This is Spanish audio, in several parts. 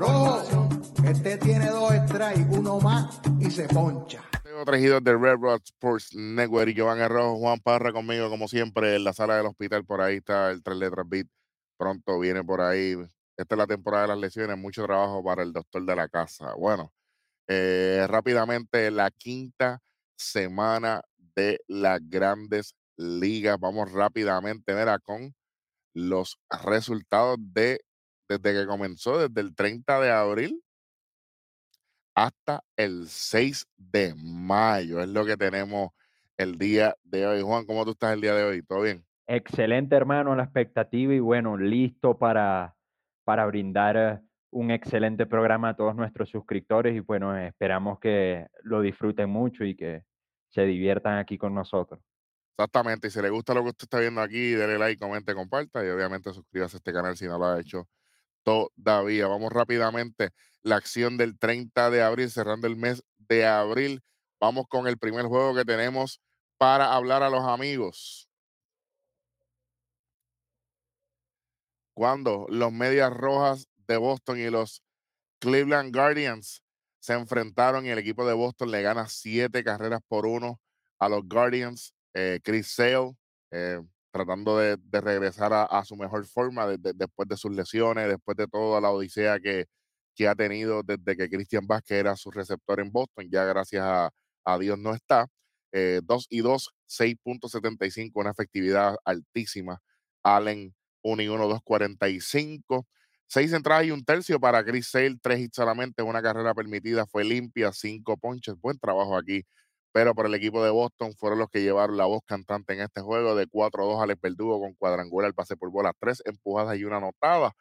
Rojo, este tiene dos strikes, uno más y se poncha. Tengo traído de Red Rock Sports Network y Giovanni Rojo, Juan Parra conmigo como siempre en la sala del hospital. Por ahí está el tres letras beat. Pronto viene por ahí. Esta es la temporada de las lesiones, mucho trabajo para el doctor de la casa. Bueno, eh, rápidamente la quinta semana de las grandes ligas. Vamos rápidamente, mira, con los resultados de desde que comenzó, desde el 30 de abril hasta el 6 de mayo. Es lo que tenemos el día de hoy. Juan, ¿cómo tú estás el día de hoy? ¿Todo bien? Excelente, hermano, la expectativa y bueno, listo para, para brindar un excelente programa a todos nuestros suscriptores y bueno, esperamos que lo disfruten mucho y que se diviertan aquí con nosotros. Exactamente, y si le gusta lo que usted está viendo aquí, dele like, comente, comparta y obviamente suscríbase a este canal si no lo ha hecho todavía. Vamos rápidamente, la acción del 30 de abril, cerrando el mes de abril. Vamos con el primer juego que tenemos para hablar a los amigos. Cuando los Medias Rojas de Boston y los Cleveland Guardians se enfrentaron y el equipo de Boston le gana siete carreras por uno a los Guardians. Eh, Chris Sale, eh, tratando de, regresar a, su mejor forma después de sus lesiones, después de toda la odisea que, que ha tenido desde que Christian Vázquez era su receptor en Boston. Ya gracias a, Dios no está. 2 eh, y 2, 6.75, una efectividad altísima. Allen 1 y 1, 2.45. Seis entradas y un tercio para Chris Sale, tres hits solamente, una carrera permitida, fue limpia, cinco ponches. Buen trabajo aquí pero por el equipo de Boston fueron los que llevaron la voz cantante en este juego de 4-2 Alex Verdugo con cuadrangular, pase por bola, tres empujadas y una anotada.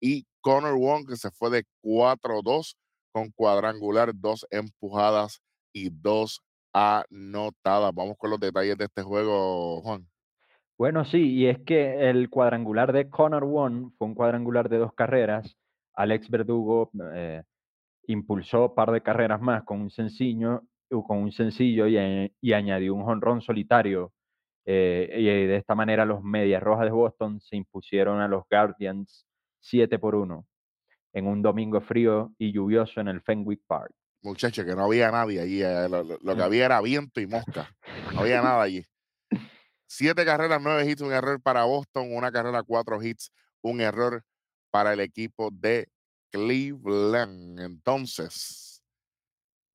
Y Connor Wong que se fue de 4-2 con cuadrangular, dos empujadas y dos anotadas. Vamos con los detalles de este juego, Juan. Bueno, sí, y es que el cuadrangular de Connor Wong fue un cuadrangular de dos carreras. Alex Verdugo eh, impulsó un par de carreras más con un sencillo con un sencillo y, añadió un jonrón solitario. Eh, y de esta manera los Medias Rojas de Boston se impusieron a los Guardians 7 por 1 en un domingo frío y lluvioso en el Fenwick Park. Muchacho, que no había nadie allí. Eh, lo, que había era viento y mosca. No había nada allí. Siete carreras, nueve hits, un error para Boston, una carrera, cuatro hits, un error para el equipo de Cleveland. Entonces,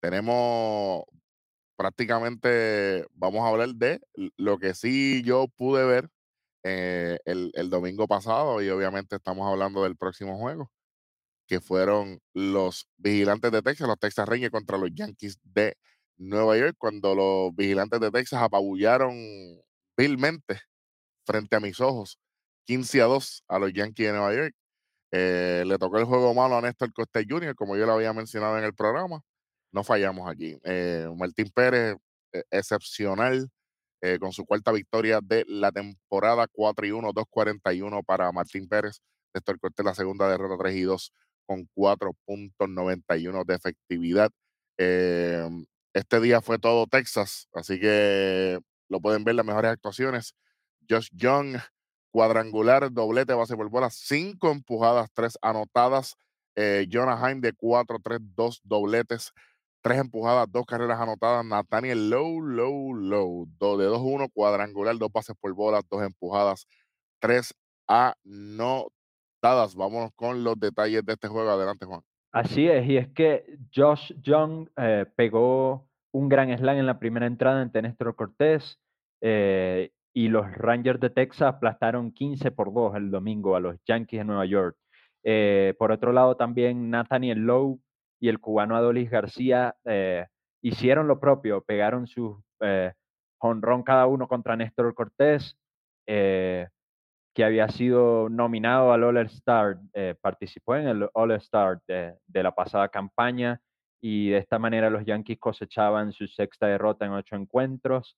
tenemos prácticamente, vamos a hablar de lo que sí yo pude ver eh, el, domingo pasado y obviamente estamos hablando del próximo juego, que fueron los vigilantes de Texas, los Texas Rangers contra los Yankees de Nueva York, cuando los vigilantes de Texas apabullaron vilmente frente a mis ojos 15 a 2 a los Yankees de Nueva York. Eh, le tocó el juego malo a Néstor Costa Jr., como yo lo había mencionado en el programa no fallamos aquí. Eh, Martín Pérez, eh, excepcional, eh, con su cuarta victoria de la temporada, 4 y 1, 2.41 para Martín Pérez. Néstor Cortés, la segunda derrota, 3 y 2, con 4.91 de efectividad. este día fue todo Texas, así que lo pueden ver las mejores actuaciones. Josh Young, cuadrangular, doblete, base por bola, 5 empujadas, 3 anotadas. Jonah Heim de 4, 3, 2 dobletes tres empujadas, dos carreras anotadas. Nathaniel Low, Low, Low. Dos de 2-1, cuadrangular, dos pases por bola, dos empujadas, tres anotadas. Vámonos con los detalles de este juego. Adelante, Juan. Así es, y es que Josh Young eh, pegó un gran slam en la primera entrada ante Néstor Cortés eh, y los Rangers de Texas aplastaron 15 por 2 el domingo a los Yankees de Nueva York. Eh, por otro lado, también Nathaniel Lowe y el cubano Adolis García eh, hicieron lo propio, pegaron su eh, honrón cada uno contra Néstor Cortés, eh, que había sido nominado al All-Star, participó en el All-Star de, la pasada campaña y de esta manera los Yankees cosechaban su sexta derrota en ocho encuentros.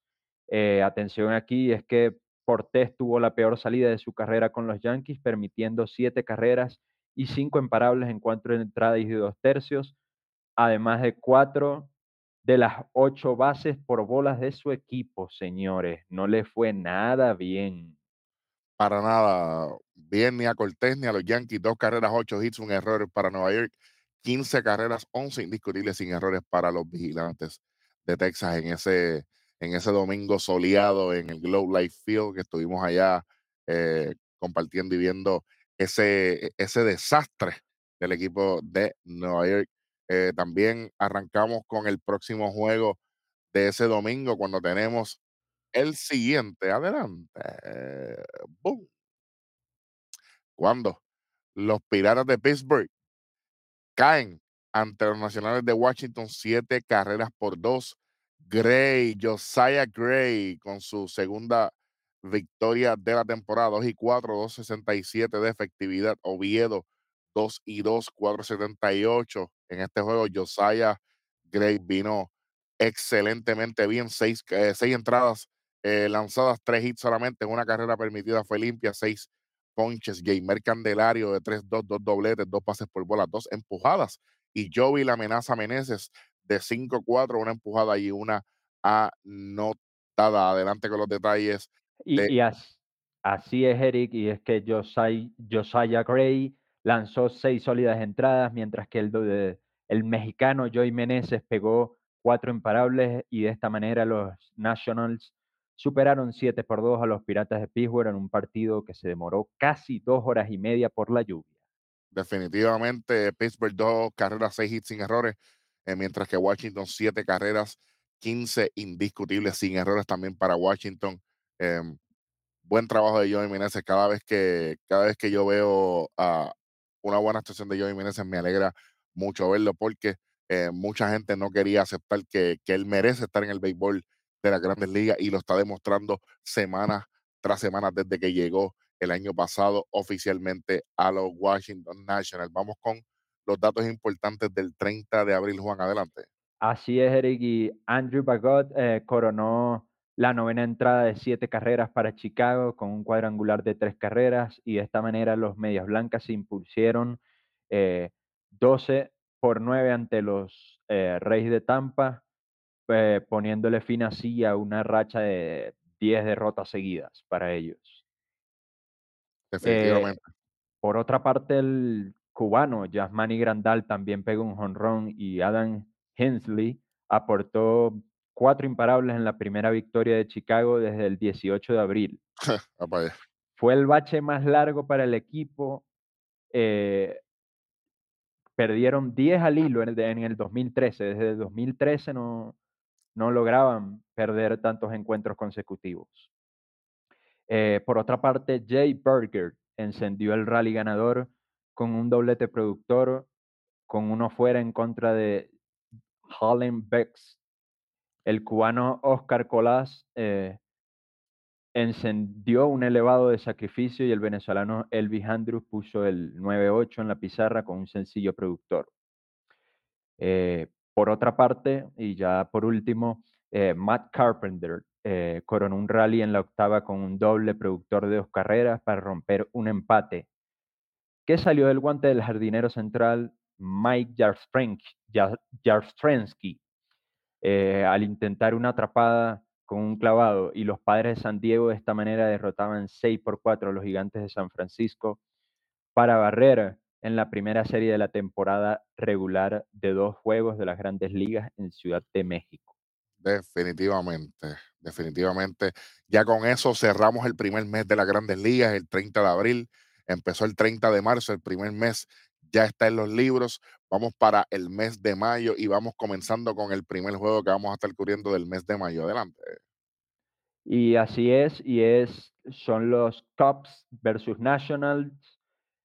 atención aquí, es que Cortés tuvo la peor salida de su carrera con los Yankees, permitiendo siete carreras y cinco imparables en cuatro entradas y dos tercios, además de cuatro de las ocho bases por bolas de su equipo, señores. No le fue nada bien. Para nada bien ni a Cortés ni a los Yankees. Dos carreras, ocho hits, un error para Nueva York. 15 carreras, 11 indiscutibles sin errores para los vigilantes de Texas en ese, en ese domingo soleado en el Globe Life Field que estuvimos allá eh, compartiendo y viendo ese, ese desastre del equipo de Nueva York. Eh, también arrancamos con el próximo juego de ese domingo cuando tenemos el siguiente. Adelante. Boom. Cuando los Piratas de Pittsburgh caen ante los Nacionales de Washington siete carreras por dos. Gray, Josiah Gray, con su segunda victoria de la temporada, 2 y 4, 2.67 de efectividad. Oviedo, 2 y 2, 4.78. En este juego, Josiah Gray vino excelentemente bien, seis, eh, seis entradas eh, lanzadas, tres hits solamente, una carrera permitida fue limpia, seis ponches, Gamer Candelario de 3-2, dos dobletes, dos pases por bola, dos empujadas, y Joey la amenaza Meneses de 5-4, una empujada y una anotada. Adelante con los detalles. Y, de- y as- así es, Eric, y es que Josiah, Josiah Gray lanzó seis sólidas entradas, mientras que el, de- el mexicano Joey Meneses pegó cuatro imparables y de esta manera los Nationals superaron 7 por 2 a los Piratas de Pittsburgh en un partido que se demoró casi dos horas y media por la lluvia. definitivamente Pittsburgh dos carreras, seis hits sin errores, eh, mientras que Washington siete carreras, 15 indiscutibles sin errores también para Washington. Em, buen trabajo de Joey Meneses. Cada vez que, cada vez que yo veo a una buena actuación de Joey Meneses, me alegra mucho verlo porque eh, mucha gente no quería aceptar que, que él merece estar en el béisbol de las grandes ligas y lo está demostrando semana tras semana desde que llegó el año pasado oficialmente a los Washington Nationals. Vamos con los datos importantes del 30 de abril, Juan, adelante. Así es, Eric, Andrew Bagot eh, coronó la novena entrada de siete carreras para Chicago con un cuadrangular de tres carreras y de esta manera los Medias Blancas se impusieron eh, 12 por 9 ante los eh, Reyes de Tampa, eh, poniéndole fin así a una racha de 10 derrotas seguidas para ellos. Definitivamente. Por otra parte, el cubano Yasmani Grandal también pegó un jonrón y Adam Hensley aportó cuatro imparables en la primera victoria de Chicago desde el 18 de abril. Allá. Fue el bache más largo para el equipo. eh, perdieron 10 al hilo en el, de- en el 2013. Desde el 2013 no, no lograban perder tantos encuentros consecutivos. Eh, por otra parte, Jay Berger encendió el rally ganador con un doblete productor, con uno fuera en contra de Holland Bex. El cubano Oscar Colás eh, encendió un elevado de sacrificio y el venezolano Elvis Andrews puso el 9-8 en la pizarra con un sencillo productor. Eh, por otra parte, y ya por último, eh, Matt Carpenter coronó un rally en la octava con un doble productor de dos carreras para romper un empate que salió del guante del jardinero central Mike Jarstrensky eh, al intentar una atrapada con un clavado y los padres de San Diego de esta manera derrotaban 6 por 4 a los gigantes de San Francisco para barrer en la primera serie de la temporada regular de dos juegos de las grandes ligas en Ciudad de México. Definitivamente, definitivamente. Ya con eso cerramos el primer mes de las grandes ligas, el 30 de abril. Empezó el 30 de marzo, el primer mes ya está en los libros. Vamos para el mes de mayo y vamos comenzando con el primer juego que vamos a estar cubriendo del mes de mayo. Adelante. Y así es, y es, son los Cubs versus Nationals.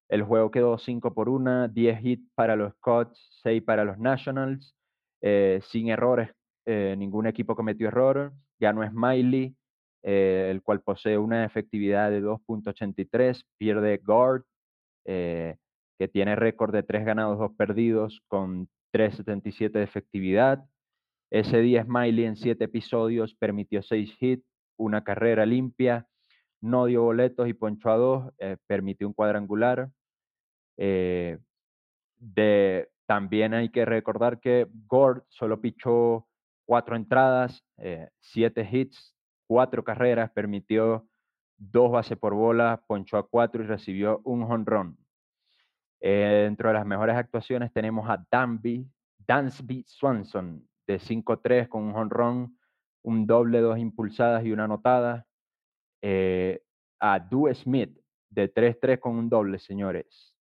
El juego quedó 5 por 1, 10 hits para los Cubs, 6 para los Nationals, eh, sin errores, eh, ningún equipo cometió error. Ganó Smiley, eh, el cual posee una efectividad de 2.83, pierde Guard, eh, que tiene récord de 3 ganados, 2 perdidos, con 3.77 de efectividad. Ese día Smiley en 7 episodios permitió 6 hits, una carrera limpia, no dio boletos y ponchó a 2, permitió un cuadrangular. Eh, de, también hay que recordar que Gord solo pichó cuatro entradas, eh, siete hits, cuatro carreras, permitió dos bases por bola, ponchó a cuatro y recibió un jonrón. Eh, dentro de las mejores actuaciones tenemos a Danby, Dansby Swanson de 5-3 con un honrón, un doble, dos impulsadas y una anotada. Eh, a Due Smith de 3-3 con un doble, señores.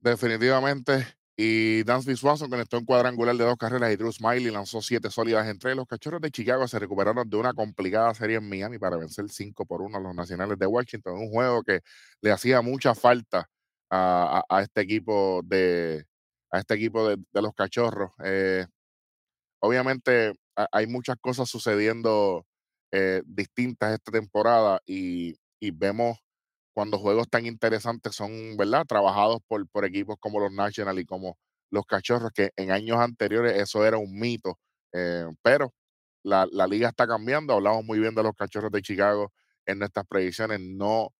Definitivamente. Y Dansby Swanson conectó un cuadrangular de dos carreras y Drew Smiley lanzó siete sólidas entre los cachorros de Chicago. Se recuperaron de una complicada serie en Miami para vencer 5 por 1 a los nacionales de Washington. Un juego que le hacía mucha falta a, este equipo de a este equipo de, los cachorros. Eh, obviamente hay muchas cosas sucediendo eh, distintas esta temporada y, y vemos cuando juegos tan interesantes son, ¿verdad? Trabajados por, por equipos como los National y como los Cachorros, que en años anteriores eso era un mito, eh, pero la, liga está cambiando, hablamos muy bien de los Cachorros de Chicago en nuestras predicciones, no,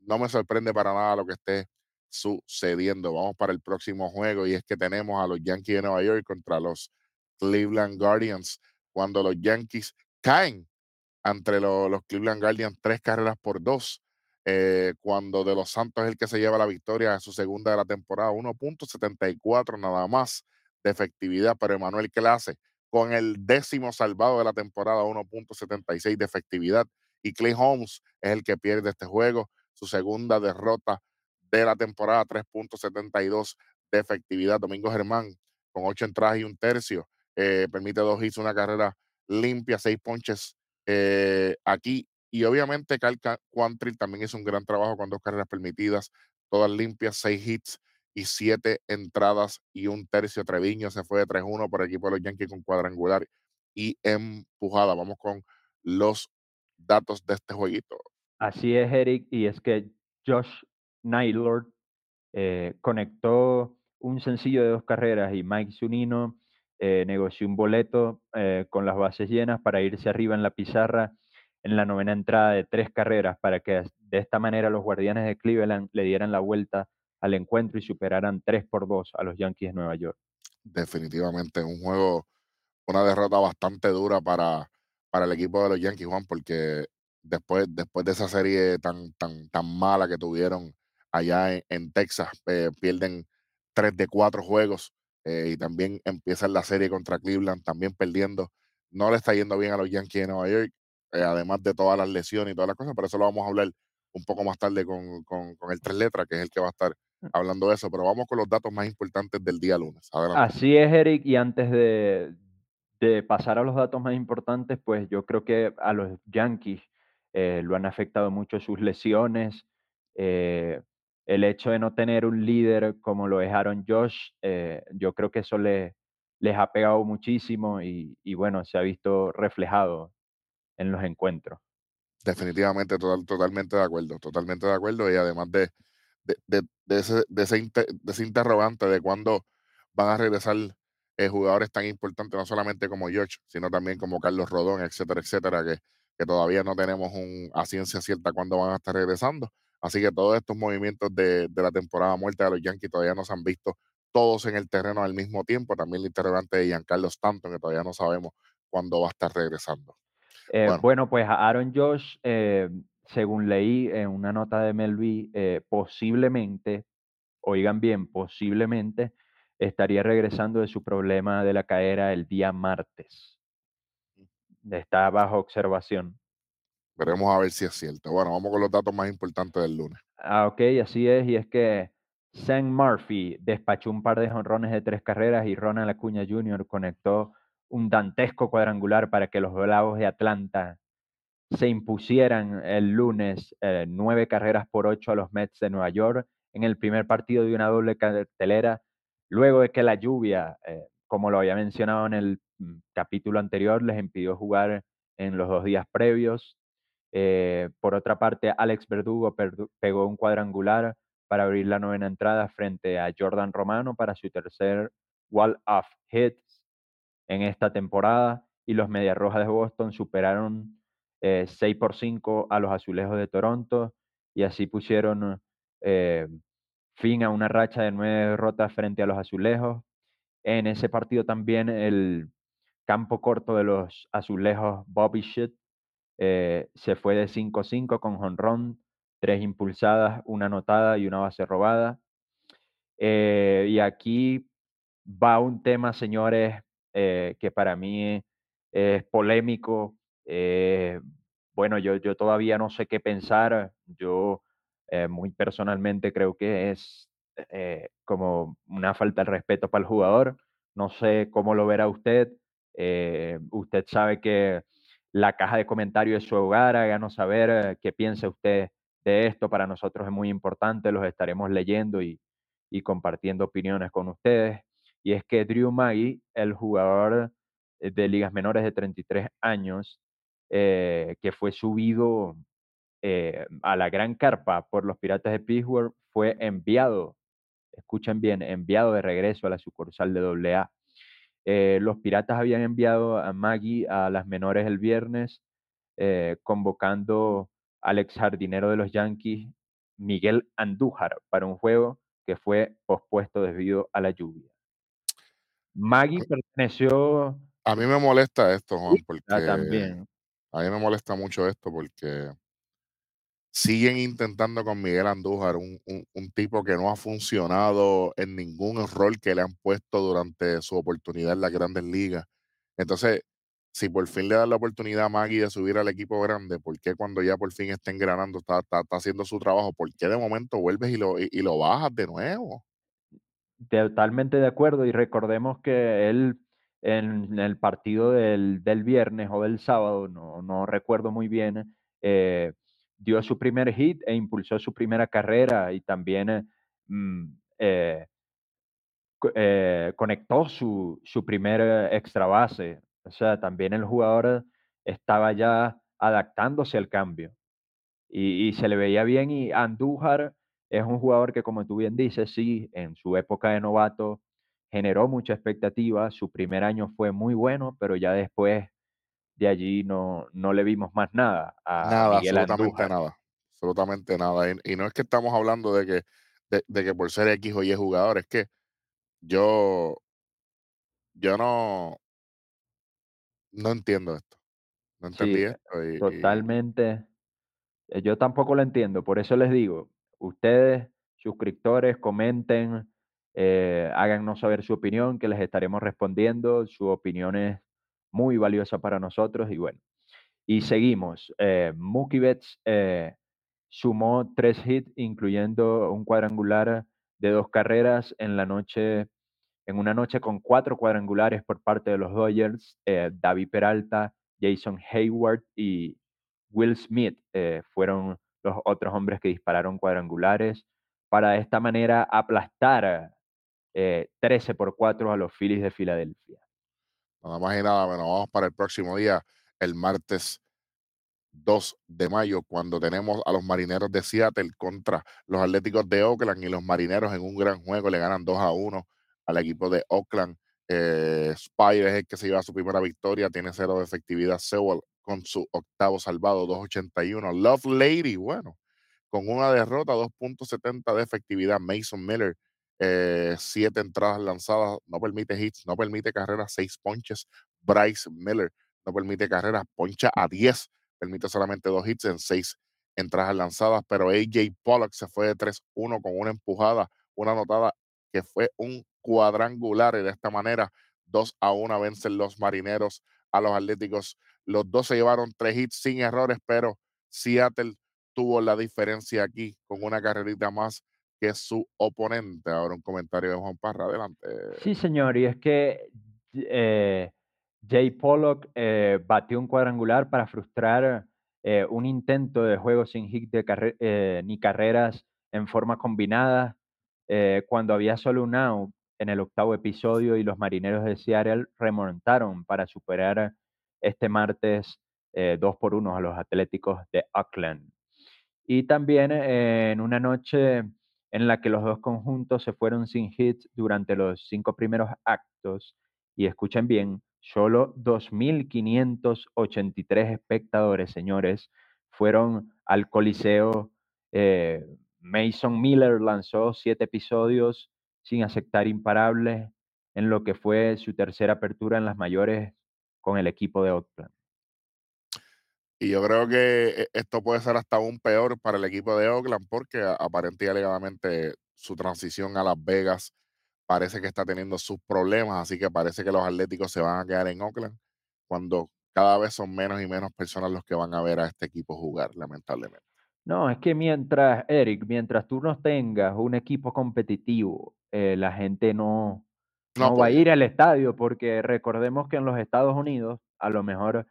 no me sorprende para nada lo que esté sucediendo. Vamos para el próximo juego y es que tenemos a los Yankees de Nueva York contra los Cleveland Guardians, cuando los Yankees caen entre los, Cleveland Guardians tres carreras por dos. Eh, cuando De Los Santos es el que se lleva la victoria en su segunda de la temporada, 1.74 nada más de efectividad, pero Emanuel Clase con el décimo salvado de la temporada, 1.76 de efectividad, y Clay Holmes es el que pierde este juego, su segunda derrota de la temporada, 3.72 de efectividad. Domingo Germán con ocho entradas y un tercio, eh, permite dos hits, una carrera limpia, seis ponches eh, aquí y obviamente Cal Quantrill también hizo un gran trabajo con dos carreras permitidas, todas limpias, seis hits y siete entradas y un tercio. Treviño se fue de 3-1 por equipo de los Yankees con cuadrangular y empujada. Vamos con los datos de este jueguito. Así es, Eric, y es que Josh Naylor eh, conectó un sencillo de dos carreras y Mike Zunino eh, negoció un boleto eh, con las bases llenas para irse arriba en la pizarra en la novena entrada de tres carreras para que de esta manera los guardianes de Cleveland le dieran la vuelta al encuentro y superaran 3 por 2 a los Yankees de Nueva York. Definitivamente un juego, una derrota bastante dura para, para el equipo de los Yankees, Juan, porque después, después de esa serie tan, tan, tan mala que tuvieron allá en, Texas, eh, pierden 3 de 4 juegos eh, y también empiezan la serie contra Cleveland, también perdiendo. No le está yendo bien a los Yankees de Nueva York eh, además de todas las lesiones y todas las cosas, pero eso lo vamos a hablar un poco más tarde con, con, el tres letras, que es el que va a estar mm. hablando de eso, pero vamos con los datos más importantes del día lunes. Así es, Eric, y antes de, de, pasar a los datos más importantes, pues yo creo que a los Yankees eh, lo han afectado mucho sus lesiones, eh, el hecho de no tener un líder como lo dejaron Josh, yo creo que eso les ha pegado muchísimo y, y bueno, se ha visto reflejado en los encuentros. Definitivamente, total, totalmente de acuerdo, totalmente de acuerdo. Y además de, de, de, ese, de, ese, interrogante de cuándo van a regresar eh, jugadores tan importantes, no solamente como George, sino también como Carlos Rodón, etcétera, etcétera, que, que todavía no tenemos un, a ciencia cierta cuándo van a estar regresando. Así que todos estos movimientos de, de la temporada muerta de los Yankees todavía no se han visto todos en el terreno al mismo tiempo. También el interrogante de Giancarlo Stanton, que todavía no sabemos cuándo va a estar regresando. Eh, bueno. pues Aaron Josh, eh, según leí en una nota de Melví, eh, posiblemente, oigan bien, posiblemente estaría regresando de su problema de la cadera el día martes. Está bajo observación. Veremos a ver si es cierto. Bueno, vamos con los datos más importantes del lunes. Ah, ok, así es. Y es que Sam Murphy despachó un par de jonrones de tres carreras y Ronald Acuña Jr. conectó un dantesco cuadrangular para que los Bravos de Atlanta se impusieran el lunes eh, nueve carreras por ocho a los Mets de Nueva York en el primer partido de una doble cartelera, luego de que la lluvia, eh, como lo había mencionado en el mm, capítulo anterior, les impidió jugar en los dos días previos. Eh, por otra parte, Alex Verdugo pegó un cuadrangular para abrir la novena entrada frente a Jordan Romano para su tercer wall-off hit en esta temporada y los Medias Rojas de Boston superaron 6 eh, por 5 a los Azulejos de Toronto y así pusieron eh, fin a una racha de nueve derrotas frente a los Azulejos. En ese partido también el campo corto de los Azulejos, Bobby Shit, eh, se fue de 5-5 con jonrón, tres impulsadas, una anotada y una base robada. Eh, y aquí va un tema, señores, eh, que para mí es polémico. Bueno, yo, yo todavía no sé qué pensar. Yo muy personalmente creo que es como una falta de respeto para el jugador. No sé cómo lo verá usted. Usted sabe que la caja de comentarios es su hogar. Háganos saber eh, qué piensa usted de esto. Para nosotros es muy importante. Los estaremos leyendo y, compartiendo opiniones con ustedes. Y es que Drew Maggi, el jugador de ligas menores de 33 años, eh, que fue subido eh, a la gran carpa por los Piratas de Pittsburgh, fue enviado, escuchen bien, enviado de regreso a la sucursal de AA. Eh, los Piratas habían enviado a Maggie a las menores el viernes, eh, convocando al ex jardinero de los Yankees, Miguel Andújar, para un juego que fue pospuesto debido a la lluvia. Maggie perteneció A mí me molesta esto, Juan, ah, porque también. a mí me molesta mucho esto porque siguen intentando con Miguel Andújar, un, un- un tipo que no ha funcionado en ningún rol que le han puesto durante su oportunidad en las grandes ligas. Entonces, si por fin le dan la oportunidad a Maggie de subir al equipo grande, ¿por qué cuando ya por fin está engranando, está, está, haciendo su trabajo, por qué de momento vuelves y lo, y, y lo bajas de nuevo? Totalmente de acuerdo y recordemos que él en el partido del, del viernes o del sábado, no, no recuerdo muy bien, eh, dio su primer hit e impulsó su primera carrera y también eh, mm, eh, eh, conectó su, su primer extra base. O sea, también el jugador estaba ya adaptándose al cambio y, y se le veía bien. Y Andújar es un jugador que, como tú bien dices, sí, en su época de novato generó mucha expectativa. Su primer año fue muy bueno, pero ya después de allí no, no le vimos más nada a Nada, Miguel absolutamente Andújar. nada. Absolutamente nada. Y, y no es que estamos hablando de que, de, de que por ser X o Y jugador, es que yo, yo no, no entiendo esto. No entendí Sí, esto. Y, totalmente. Eh, Yo tampoco lo entiendo, por eso les digo, ustedes, suscriptores, comenten, eh, háganos saber su opinión, que les estaremos respondiendo. Su opinión es muy valiosa para nosotros y bueno. Y seguimos. Eh, Mookie Betts eh, sumó tres hits, incluyendo un cuadrangular de dos carreras en la noche, en una noche con cuatro cuadrangulares por parte de los Dodgers. Eh, David Peralta, Jason Hayward y Will Smith eh, fueron los otros hombres que dispararon cuadrangulares para de esta manera aplastar eh, 13 por 4 a los Phillies de Filadelfia. Nada más y nada menos. Vamos para el próximo día, el martes 2 de mayo, cuando tenemos a los marineros de Seattle contra los Atléticos de Oakland y los marineros en un gran juego le ganan 2 a 1 al equipo de Oakland. Eh, es el que se lleva su primera victoria, tiene cero de efectividad. Sewell con su octavo salvado, 2.81. Love Lady, bueno, con una derrota, 2.70 de efectividad. Mason Miller, eh, siete entradas lanzadas, no permite hits, no permite carreras, seis ponches. Bryce Miller no permite carreras, poncha a 10 permite solamente dos hits en seis entradas lanzadas, pero AJ Pollock se fue de 3-1 con una empujada, una anotada que fue un cuadrangular y de esta manera 2 a 1 vencen los marineros a los atléticos. Los dos se llevaron tres hits sin errores, pero Seattle tuvo la diferencia aquí con una carrerita más su oponente. Ahora un comentario de Juan Parra, adelante. Sí, señor, y es que eh, Jay Pollock eh, batió un cuadrangular para frustrar eh, un intento de juego sin hit de carre- ni carreras en forma combinada cuando había solo un out en el octavo episodio y los marineros de Seattle remontaron para superar este martes eh, 2 por 1 a los Atléticos de Oakland. Y también en una noche en la que los dos conjuntos se fueron sin hits durante los cinco primeros actos. Y escuchen bien, solo 2.583 espectadores, señores, fueron al Coliseo. Eh, Mason Miller lanzó siete episodios sin aceptar imparables en lo que fue su tercera apertura en las mayores con el equipo de Oakland. Y yo creo que e- esto puede ser hasta aún peor para el equipo de Oakland porque a- aparente y alegadamente su transición a Las Vegas parece que está teniendo sus problemas, así que parece que los Atléticos se van a quedar en Oakland cuando cada vez son menos y menos personas los que van a ver a este equipo jugar, lamentablemente. No, es que mientras, Eric, mientras tú no tengas un equipo competitivo, eh, la gente no, No no va a ir al estadio, porque recordemos que en los Estados Unidos, a lo mejor,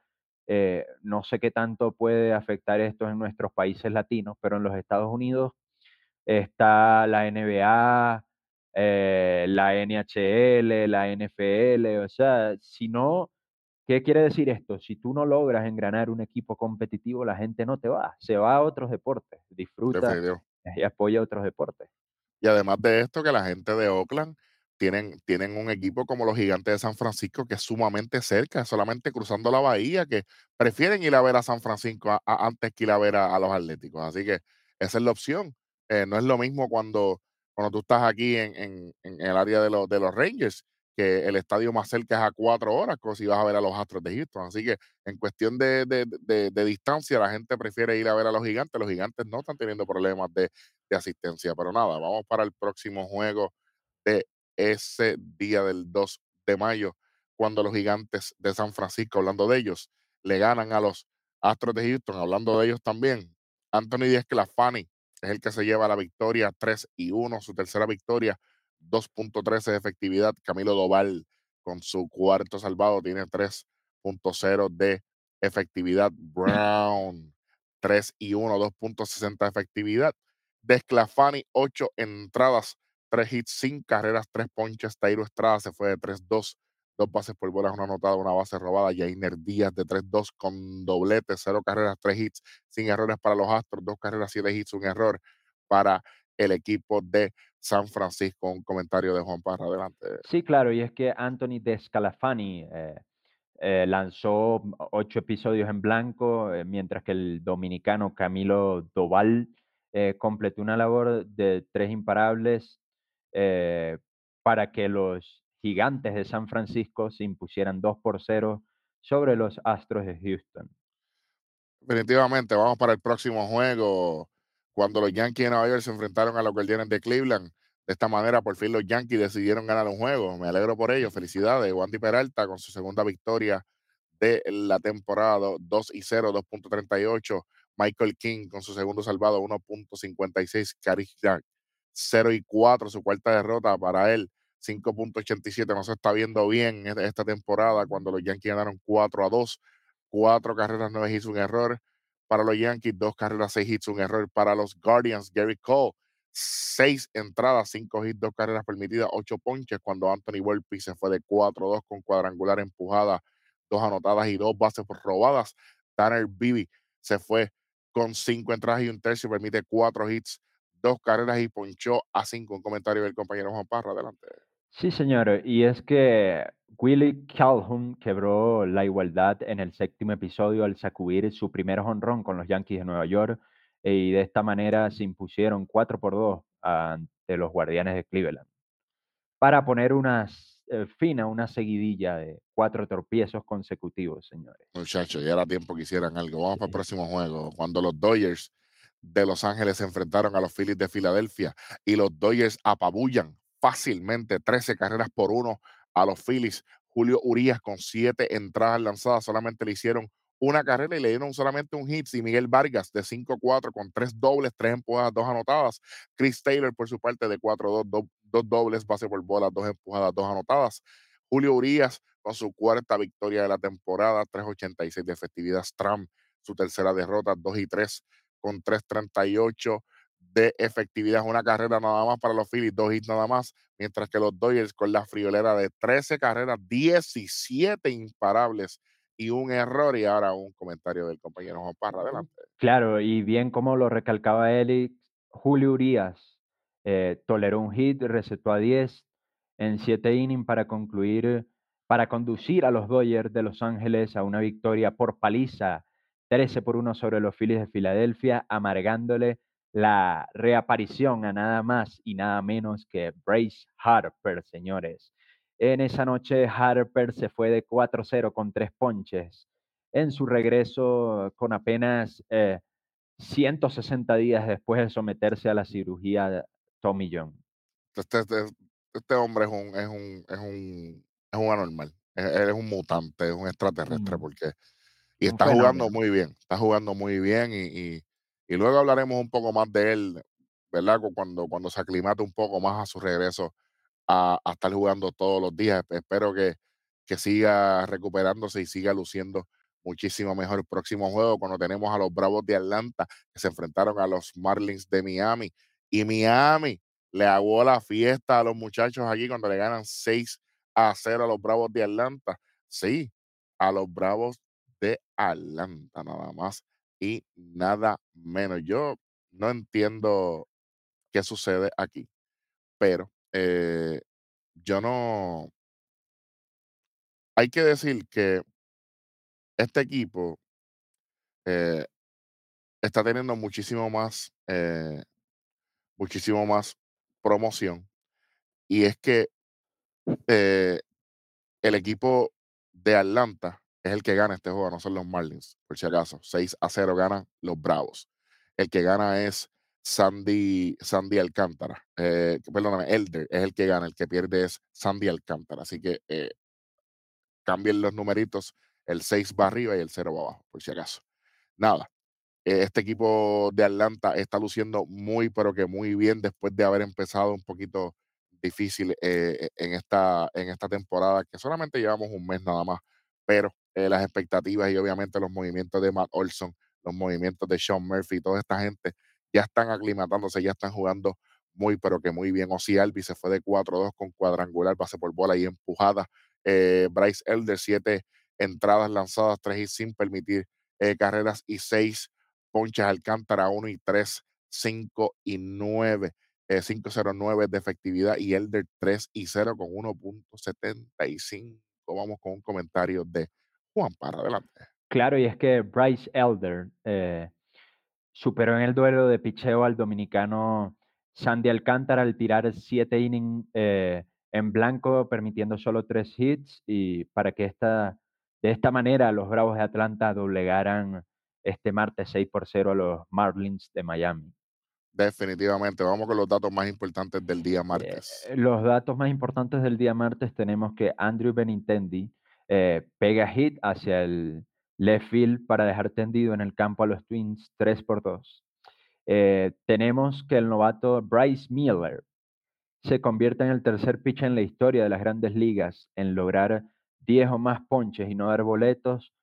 eh, no sé qué tanto puede afectar esto en nuestros países latinos, pero en los Estados Unidos está la NBA, eh, la NHL, la NFL, o sea, si no, ¿qué quiere decir esto? Si tú no logras engranar un equipo competitivo, la gente no te va, se va a otros deportes, disfruta Definitivo. y apoya otros deportes. Y además de esto, que la gente de Oakland tienen, tienen un equipo como los Gigantes de San Francisco que es sumamente cerca, solamente cruzando la bahía, que prefieren ir a ver a San Francisco antes que ir a ver a, los Atléticos. Así que esa es la opción. Eh, no es lo mismo cuando, cuando tú estás aquí en, en- el área de, los de los Rangers, que el estadio más cerca es a cuatro horas, como si vas a ver a los Astros de Houston. Así que en cuestión de, de- de- de distancia, la gente prefiere ir a ver a los Gigantes. Los Gigantes no están teniendo problemas de asistencia. Pero nada, vamos para el próximo juego de ese día del 2 de mayo, cuando los gigantes de San Francisco, hablando de ellos, le ganan a los Astros de Houston, hablando de ellos también. Anthony Díaz Clafani es el que se lleva la victoria 3 y 1, su tercera victoria, 2.13 de efectividad. Camilo Doval con su cuarto salvado tiene 3.0 de efectividad. Brown 3 y 1, 2.60 de efectividad. Desclafani, 8 entradas, 3 hits, sin carreras, 3 ponches. Tairo Estrada se fue de 3-2, dos bases por bolas, una anotada, una base robada. Jainer Díaz de 3-2 con doblete, 0 carreras, 3 hits, sin errores para los Astros, 2 carreras, 7 hits, un error para el equipo de San Francisco. Un comentario de Juan Parra, adelante. Sí, claro, y es que Anthony Descalafani eh, eh, lanzó ocho episodios en blanco, eh, mientras que el dominicano Camilo Doval eh, completó una labor de tres imparables eh, para que los gigantes de San Francisco se impusieran 2 por 0 sobre los Astros de Houston. Definitivamente, vamos para el próximo juego. Cuando los Yankees de Nueva York se enfrentaron a los Guardianes de Cleveland, de esta manera, por fin los Yankees decidieron ganar un juego. Me alegro por ello. Felicidades. Wandy Peralta con su segunda victoria de la temporada, do- 2 y 0, 2.38. Michael King con su segundo salvado, 1.56. Caris Jack, 0 y 4, su cuarta derrota para él, 5.87. No se está viendo bien esta esta temporada cuando los Yankees ganaron 4 a 2 cuatro carreras, nueve hits, un error para los Yankees, dos carreras, seis hits, un error para los Guardians. Gary Cole, seis entradas, cinco hits, dos carreras permitidas, ocho ponches, cuando Anthony Volpe se fue de 4-2 con cuadrangular empujada, dos anotadas y dos bases por robadas. Tanner Bibi se fue con cinco entradas y un tercio, permite cuatro hits, dos carreras y ponchó a cinco. Un comentario del compañero Juan Parra, adelante. Sí, señor, y es que Willie Calhoun quebró la igualdad en el séptimo episodio al sacudir su primer jonrón con los Yankees de Nueva York y de esta manera se impusieron 4 por 2 ante los Guardianes de Cleveland para poner una eh, fin a una seguidilla de cuatro tropiezos consecutivos, señores. Muchachos, ya era tiempo que hicieran algo. Vamos para el próximo juego. Cuando los Dodgers de Los Ángeles se enfrentaron a los Phillies de Filadelfia y los Dodgers apabullan fácilmente 13 carreras por uno a los Phillies. Julio Urias con siete entradas lanzadas solamente le hicieron una carrera y le dieron solamente un hit. Y Miguel Vargas de 5-4 con tres dobles, tres empujadas, dos anotadas. Chris Taylor por su parte de 4-2, do- dos dobles, base por bola, dos empujadas, dos anotadas. Julio Urias con su cuarta victoria de la temporada, 3.86 de efectividad. Stram, su tercera derrota, 2 y 3 con 3.38 de efectividad. Una carrera nada más para los Phillies, dos hits nada más, mientras que los Dodgers con la friolera de 13 carreras, 17 imparables y un error. Y ahora un comentario del compañero Juan Parra, adelante. Claro, y bien como lo recalcaba Eli, Julio Urias eh, toleró un hit, recetó a 10 en 7 innings para concluir, para conducir a los Dodgers de Los Ángeles a una victoria por paliza, 13 por 1 sobre los Phillies de Filadelfia, amargándole la reaparición a nada más y nada menos que Bryce Harper, señores. En esa noche Harper se fue de 4-0 con tres ponches en su regreso con apenas eh, 160 días después de someterse a la cirugía Tommy John. Este, este, este hombre es un, es un, es un, es un anormal. Es, él es un mutante, es un extraterrestre, Mm, porque y está jugando muy bien, está jugando muy bien y, y- y luego hablaremos un poco más de él, ¿verdad? Cu- Cuando, cuando se aclimate un poco más a su regreso a, a estar jugando todos los días. Espe- Espero que, que siga recuperándose y siga luciendo muchísimo mejor el próximo juego cuando tenemos a los Bravos de Atlanta que se enfrentaron a los Marlins de Miami y Miami le aguó la fiesta a los muchachos aquí cuando le ganan 6 a 0 a los Bravos de Atlanta. Sí, a los Bravos de Atlanta nada más y nada menos. Yo no entiendo qué sucede aquí, pero eh, yo no, hay que decir que este equipo eh, está teniendo muchísimo más, eh, muchísimo más promoción y es que el equipo de Atlanta es el que gana este juego, no son los Marlins, por si acaso. 6 a 0 ganan los Bravos. El que gana es Sandy, Sandy Alcántara. Eh, perdóname, Elder es el que gana, el que pierde es Sandy Alcántara. Así que eh, cambien los numeritos, el 6 va arriba y el 0 va abajo, por si acaso. Nada, eh, este equipo de Atlanta está luciendo muy, pero que muy bien después de haber empezado un poquito difícil en, esta, en esta temporada, que solamente llevamos un mes nada más, pero eh, las expectativas y obviamente los movimientos de Matt Olson, los movimientos de Sean Murphy, toda esta gente ya están aclimatándose, ya están jugando muy, pero que muy bien. Osi Albi se fue de 4-2 con cuadrangular, pase por bola y empujada. Eh, Bryce Elder, siete entradas lanzadas, tres y sin permitir eh, carreras y seis ponches Alcántara 1 y 3, 5 y 9, eh, 509 de efectividad y Elder 3 y 0 con 1.75. Vamos con un comentario de Juan para adelante. Claro, y es que Bryce Elder eh, superó en el duelo de picheo al dominicano Sandy Alcántara al tirar siete innings eh, en blanco, permitiendo solo tres hits, y para que esta, de esta manera los Bravos de Atlanta doblegaran este martes 6 por 0 a los Marlins de Miami. Definitivamente, vamos con los datos más importantes del día Eh, martes. los datos más importantes del día martes tenemos que Andrew Benintendi eh, pega hit hacia el left field para dejar tendido en el campo a los Twins 3 por 2. Eh, tenemos que el novato Bryce Miller se convierte en el tercer pitcher en la historia de las grandes ligas en lograr 10 o más ponches y no dar boletos.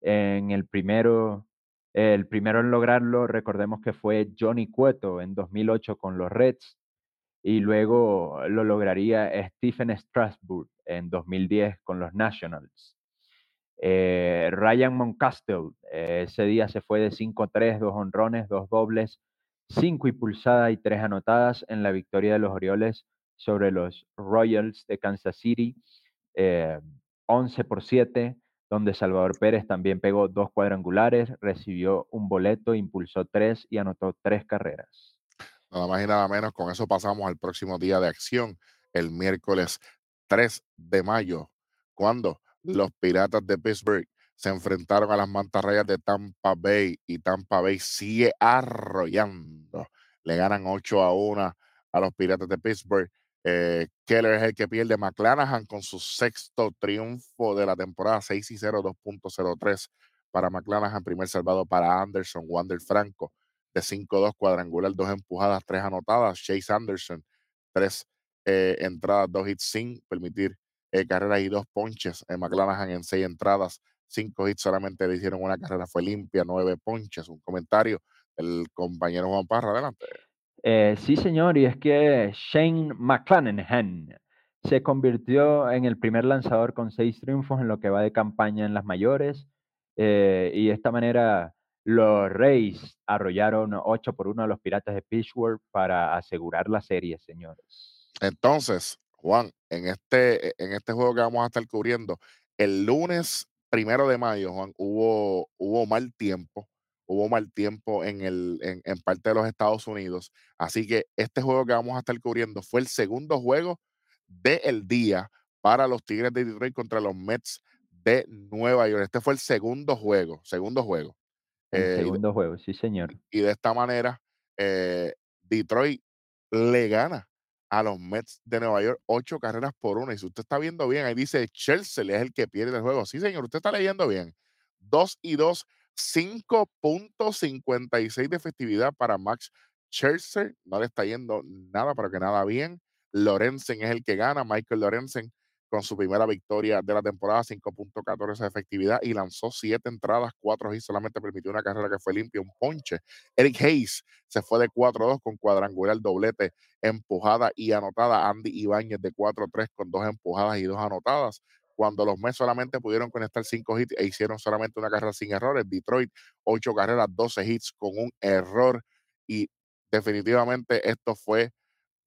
En el primero, el primero en lograrlo, recordemos que fue Johnny Cueto en 2008 con los Reds y luego lo lograría Stephen Strasburg en 2010 con los Nationals. Eh, Ryan Moncastle eh, ese día se fue de 5-3, dos honrones, dos dobles, cinco impulsadas y tres anotadas en la victoria de los Orioles sobre los Royals de Kansas City, eh, 11 por 7, donde Salvador Pérez también pegó dos cuadrangulares, recibió un boleto, impulsó tres y anotó tres carreras. Nada más y nada menos, con eso pasamos al próximo día de acción, el miércoles 3 de mayo, cuando los Piratas de Pittsburgh se enfrentaron a las mantarrayas de Tampa Bay y Tampa Bay sigue arrollando. Le ganan 8 a 1 a los Piratas de Pittsburgh. Eh, Keller es el que pierde. McClanahan con su sexto triunfo de la temporada, 6 y 0, 2.03 para McClanahan. Primer salvado para Anderson, Wander Franco de 5-2 cuadrangular, dos empujadas, tres anotadas. Chase Anderson, tres eh, entradas, dos hits sin permitir eh, carreras y dos ponches. Eh, McClanahan en seis entradas, cinco hits, solamente le hicieron una carrera, fue limpia, nueve ponches. Un comentario del compañero Juan Parra, adelante. Eh, sí, señor, y es que Shane McClanahan se convirtió en el primer lanzador con seis triunfos en lo que va de campaña en las mayores, y de esta manera los Rays arrollaron 8 por 1 a los Piratas de Pittsburgh para asegurar la serie, señores. Entonces, Juan, en este, en este juego que vamos a estar cubriendo, el lunes primero de mayo, Juan, hubo, hubo mal tiempo, hubo mal tiempo en, el, en, en parte de los Estados Unidos. Así que este juego que vamos a estar cubriendo fue el segundo juego del día para los Tigres de Detroit contra los Mets de Nueva York. Este fue el segundo juego, segundo juego. El Eh, de- segundo juego, sí, señor. y de esta manera, eh, Detroit le gana a los Mets de Nueva York ocho carreras por una. Y si usted está viendo bien, ahí dice Chelsea es el que pierde el juego. Sí, señor, usted está leyendo bien. 2 y 2, 5.56 de efectividad para Max Scherzer. No le está yendo nada, pero que nada bien. Lorenzen es el que gana. Michael Lorenzen con su primera victoria de la temporada, 5.14 de efectividad y lanzó siete entradas, cuatro y solamente permitió una carrera que fue limpia, un ponche. Eric Hayes se fue de 4-2 con cuadrangular, doblete, empujada y anotada. Andy Ibáñez de 4-3 con dos empujadas y dos anotadas. Cuando los Mets solamente pudieron conectar cinco hits e hicieron solamente una carrera sin errores. Detroit, ocho carreras, 12 hits con un error. Y definitivamente esto fue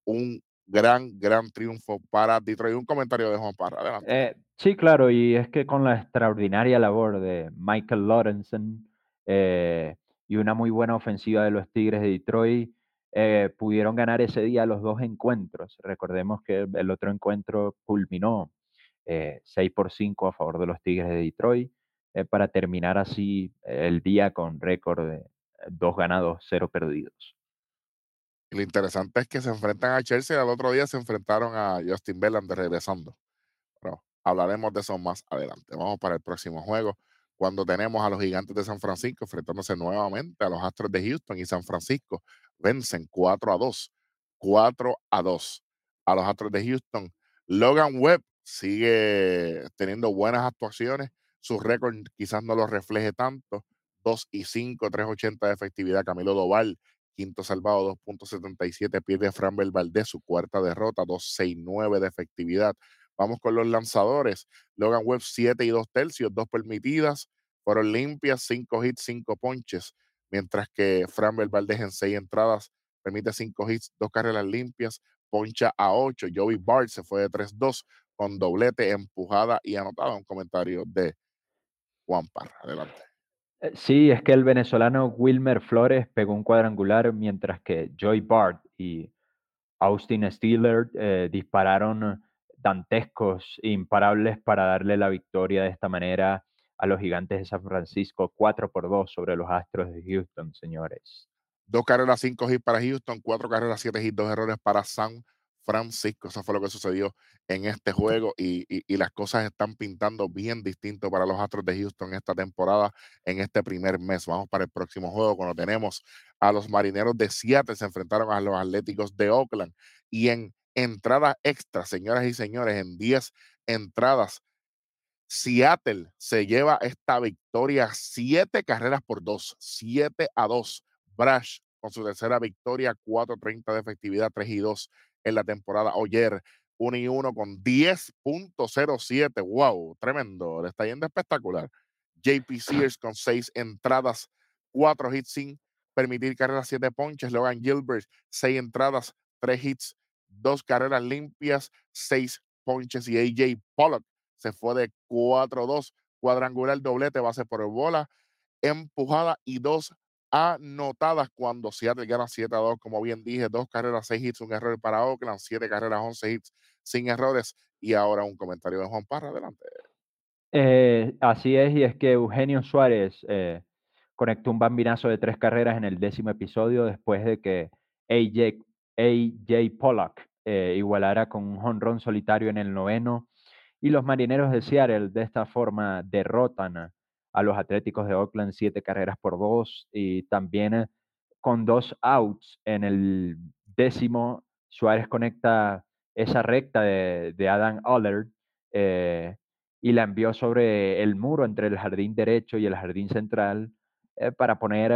un gran, gran triunfo para Detroit. Un comentario de Juan Parra. Adelante. Eh, sí, claro, y es que con la extraordinaria labor de Michael Lorenzen eh, y una muy buena ofensiva de los Tigres de Detroit, eh, pudieron ganar ese día los dos encuentros. Recordemos que el otro encuentro culminó 6 por 5 a favor de los Tigres de Detroit, para terminar así el día con récord de dos ganados, cero perdidos. Y lo interesante es que se enfrentan a Chelsea y al otro día se enfrentaron a Justin Verlander regresando. Pero hablaremos de eso más adelante. Vamos para el próximo juego, cuando tenemos a los gigantes de San Francisco enfrentándose nuevamente a los Astros de Houston y San Francisco vencen 4 a 2. 4 a 2 a los Astros de Houston. Logan Webb sigue teniendo buenas actuaciones. Su récord quizás no lo refleje tanto. 2 y 5, 380 de efectividad. Camilo Doval quinto salvado 2.77, pierde Framber Valdez, su cuarta derrota, 2.69 de efectividad. Vamos con los lanzadores. Logan Webb 7 y 2 tercios, 2 permitidas, fueron limpias, 5 hits, 5 ponches, mientras que Framber Valdez en 6 entradas permite 5 hits, 2 carreras limpias, poncha a 8. Joey Bart se fue de 3-2 con doblete, empujada y anotada. Un comentario de Juan Parra. Adelante. Eh, sí, es que el venezolano Wilmer Flores pegó un cuadrangular mientras que Joy Bart y Austin Steeler eh, dispararon dantescos e imparables para darle la victoria de esta manera a los gigantes de San Francisco, 4 por 2 sobre los Astros de Houston, señores. Dos carreras, cinco hits para Houston, cuatro carreras, siete hits, dos errores para San Francisco. Eso fue lo que sucedió en este juego y, las cosas están pintando bien distinto para los Astros de Houston esta temporada, en este primer mes. Vamos para el próximo juego cuando tenemos a los Marineros de Seattle, se enfrentaron a los Atléticos de Oakland y en entrada extra, señoras y señores, en 10 entradas. Seattle se lleva esta victoria, siete carreras por dos, siete a dos. Brash con su tercera victoria, 4.30 de efectividad, 3 y 2 en la temporada. Oyer, 1 y 1 con 10.07. Wow, tremendo. Le está yendo espectacular. JP Sears con 6 entradas, 4 hits sin permitir carreras, 7 ponches. Logan Gilbert, 6 entradas, 3 hits, 2 carreras limpias, 6 ponches. Y AJ Pollock se fue de 4-2, cuadrangular, doblete, base por el bola, empujada y 2 anotadas cuando Seattle gana 7 a 2, como bien dije, dos carreras, 6 hits, un error para Oakland, 7 carreras, 11 hits sin errores. Y ahora un comentario de Juan Parra, adelante. Eh, así es, y es que Eugenio Suárez eh, conectó un bambinazo de tres carreras en el décimo episodio después de que AJ, AJ Pollock eh, igualara con un jonrón solitario en el noveno. Y los marineros de Seattle de esta forma derrotan a los Atléticos de Oakland siete carreras por dos y también eh, con dos outs en el décimo, Suárez conecta esa recta de, Adam Aller eh, y la envió sobre el muro entre el jardín derecho y el jardín central eh, para poner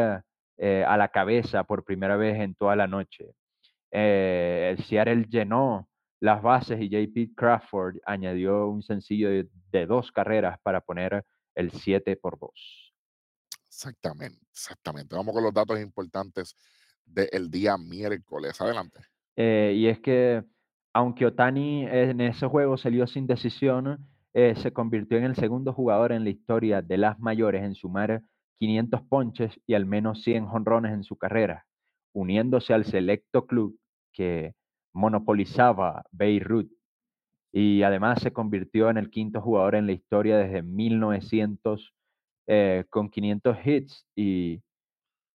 a la cabeza por primera vez en toda la noche. el Seattle llenó las bases y JP Crawford añadió un sencillo de dos carreras para poner el 7 por 2. Exactamente, exactamente. Vamos con los datos importantes del día miércoles. Adelante. Eh, y es que, aunque Otani en ese juego salió sin decisión, eh, se convirtió en el segundo jugador en la historia de las mayores en sumar 500 ponches y al menos 100 jonrones en su carrera, uniéndose al selecto club que monopolizaba Beirut y además se convirtió en el quinto jugador en la historia desde 1900 eh, con 500 hits y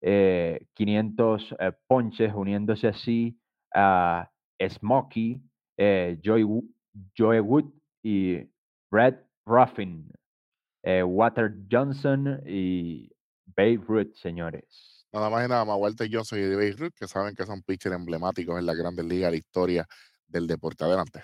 500 eh, eh, ponches, uniéndose así a Smokey, eh, Joey, Joe Wood y Brad Ruffin, eh, Water Johnson y Babe Ruth, señores. Nada más y nada más, Walter Johnson y Babe Ruth, que saben que son pitchers emblemáticos en la Grandes Ligas, la historia del deporte. Adelante.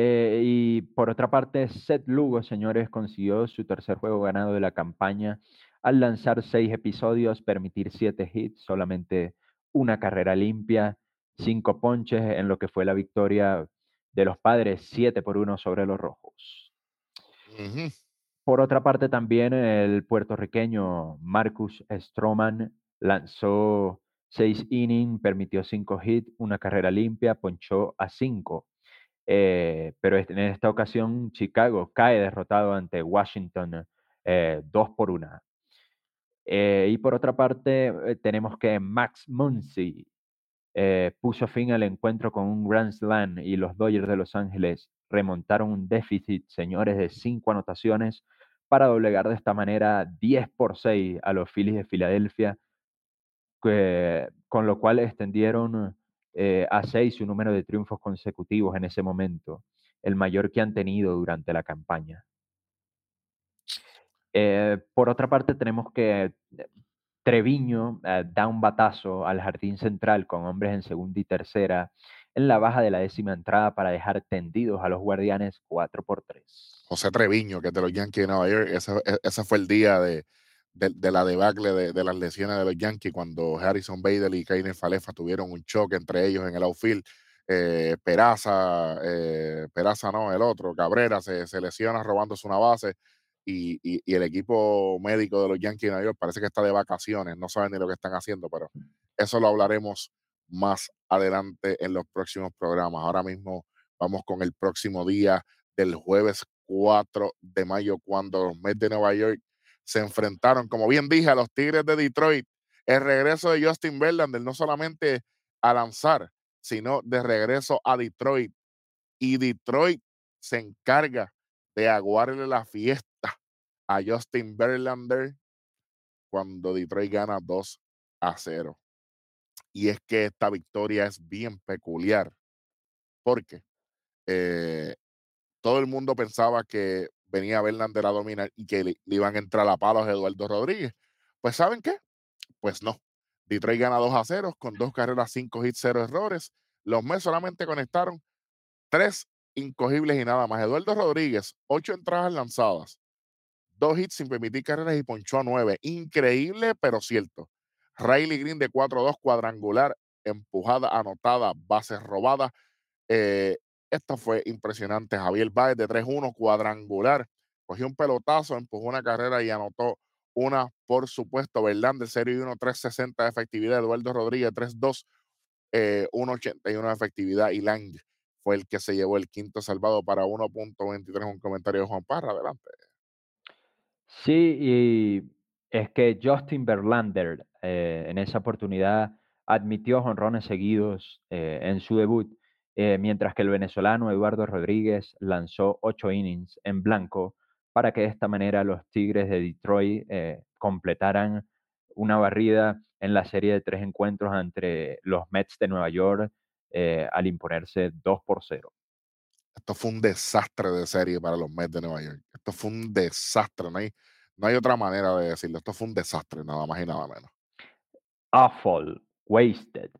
Eh, y por otra parte, Seth Lugo, señores, consiguió su tercer juego ganado de la campaña al lanzar seis episodios, permitir siete hits, solamente una carrera limpia, cinco ponches en lo que fue la victoria de los padres, siete por uno sobre los rojos. Por otra parte, también el puertorriqueño Marcus Stroman lanzó seis innings, permitió cinco hits, una carrera limpia, ponchó a cinco. Eh, pero este- en esta ocasión Chicago cae derrotado ante Washington eh, dos por una. Eh, y por otra parte, eh, tenemos que Max Muncy puso fin al encuentro con un Grand Slam y los Dodgers de Los Ángeles remontaron un déficit, señores, de cinco anotaciones para doblegar de esta manera 10 por 6 a los Phillies de Filadelfia, que- con lo cual extendieron eh, a 6 su número de triunfos consecutivos en ese momento, el mayor que han tenido durante la campaña. Eh, por otra parte, tenemos que eh, Treviño da un batazo al jardín central con hombres en segunda y tercera en la baja de la décima entrada para dejar tendidos a los guardianes 4 por 3. José Treviño, que es de los Yankees de Nueva York, ese, e- ese fue el día de, de- la debacle de, las lesiones de los Yankees cuando Harrison Bader y Kainer Falefa tuvieron un choque entre ellos en el outfield. Eh, Peraza, eh, Peraza no, el otro, Cabrera se, se lesiona robándose una base y, y- y el equipo médico de los Yankees de Nueva York parece que está de vacaciones, no saben ni lo que están haciendo, pero eso lo hablaremos más adelante en los próximos programas. Ahora mismo vamos con el próximo día del jueves 4 de mayo, cuando los Mets de Nueva York se enfrentaron, como bien dije, a los Tigres de Detroit. El regreso de Justin Verlander, no solamente a lanzar, sino de regreso a Detroit. Y Detroit se encarga de aguarle la fiesta a Justin Verlander cuando Detroit gana 2 a 0. Y es que esta victoria es bien peculiar, porque eh, todo el mundo pensaba que venía Verlander a dominar y que le, iban a entrar a palos a Eduardo Rodríguez. Pues ¿saben qué? Pues no. Detroit gana 2 a 0 con dos carreras, cinco hits, cero errores. Los Mets solamente conectaron tres incogibles y nada más. Eduardo Rodríguez, ocho entradas lanzadas, dos hits sin permitir carreras y ponchó a nueve. Increíble, pero cierto. Riley Green de 4-2, cuadrangular, empujada, anotada, bases robadas. Eh, esto fue impresionante. Javier Báez de 3-1, cuadrangular. Cogió un pelotazo, empujó una carrera y anotó una, por supuesto. Verlander, 0 y 1, 360 de efectividad. Eduardo Rodríguez, 3-2, eh, 1.81 de efectividad. Y Lang fue el que se llevó el quinto salvado para 1.23. Un comentario de Juan Parra. Adelante. Sí, y es que Justin Verlander eh, en esa oportunidad admitió jonrones seguidos eh, en su debut, eh, mientras que el venezolano Eduardo Rodríguez lanzó ocho innings en blanco para que de esta manera los Tigres de Detroit eh, completaran una barrida en la serie de tres encuentros entre los Mets de Nueva York eh, al imponerse 2 por 0. Esto fue un desastre de serie para los Mets de Nueva York. Esto fue un desastre. No hay, no hay otra manera de decirlo. Esto fue un desastre, nada más y nada menos. Awful, wasted.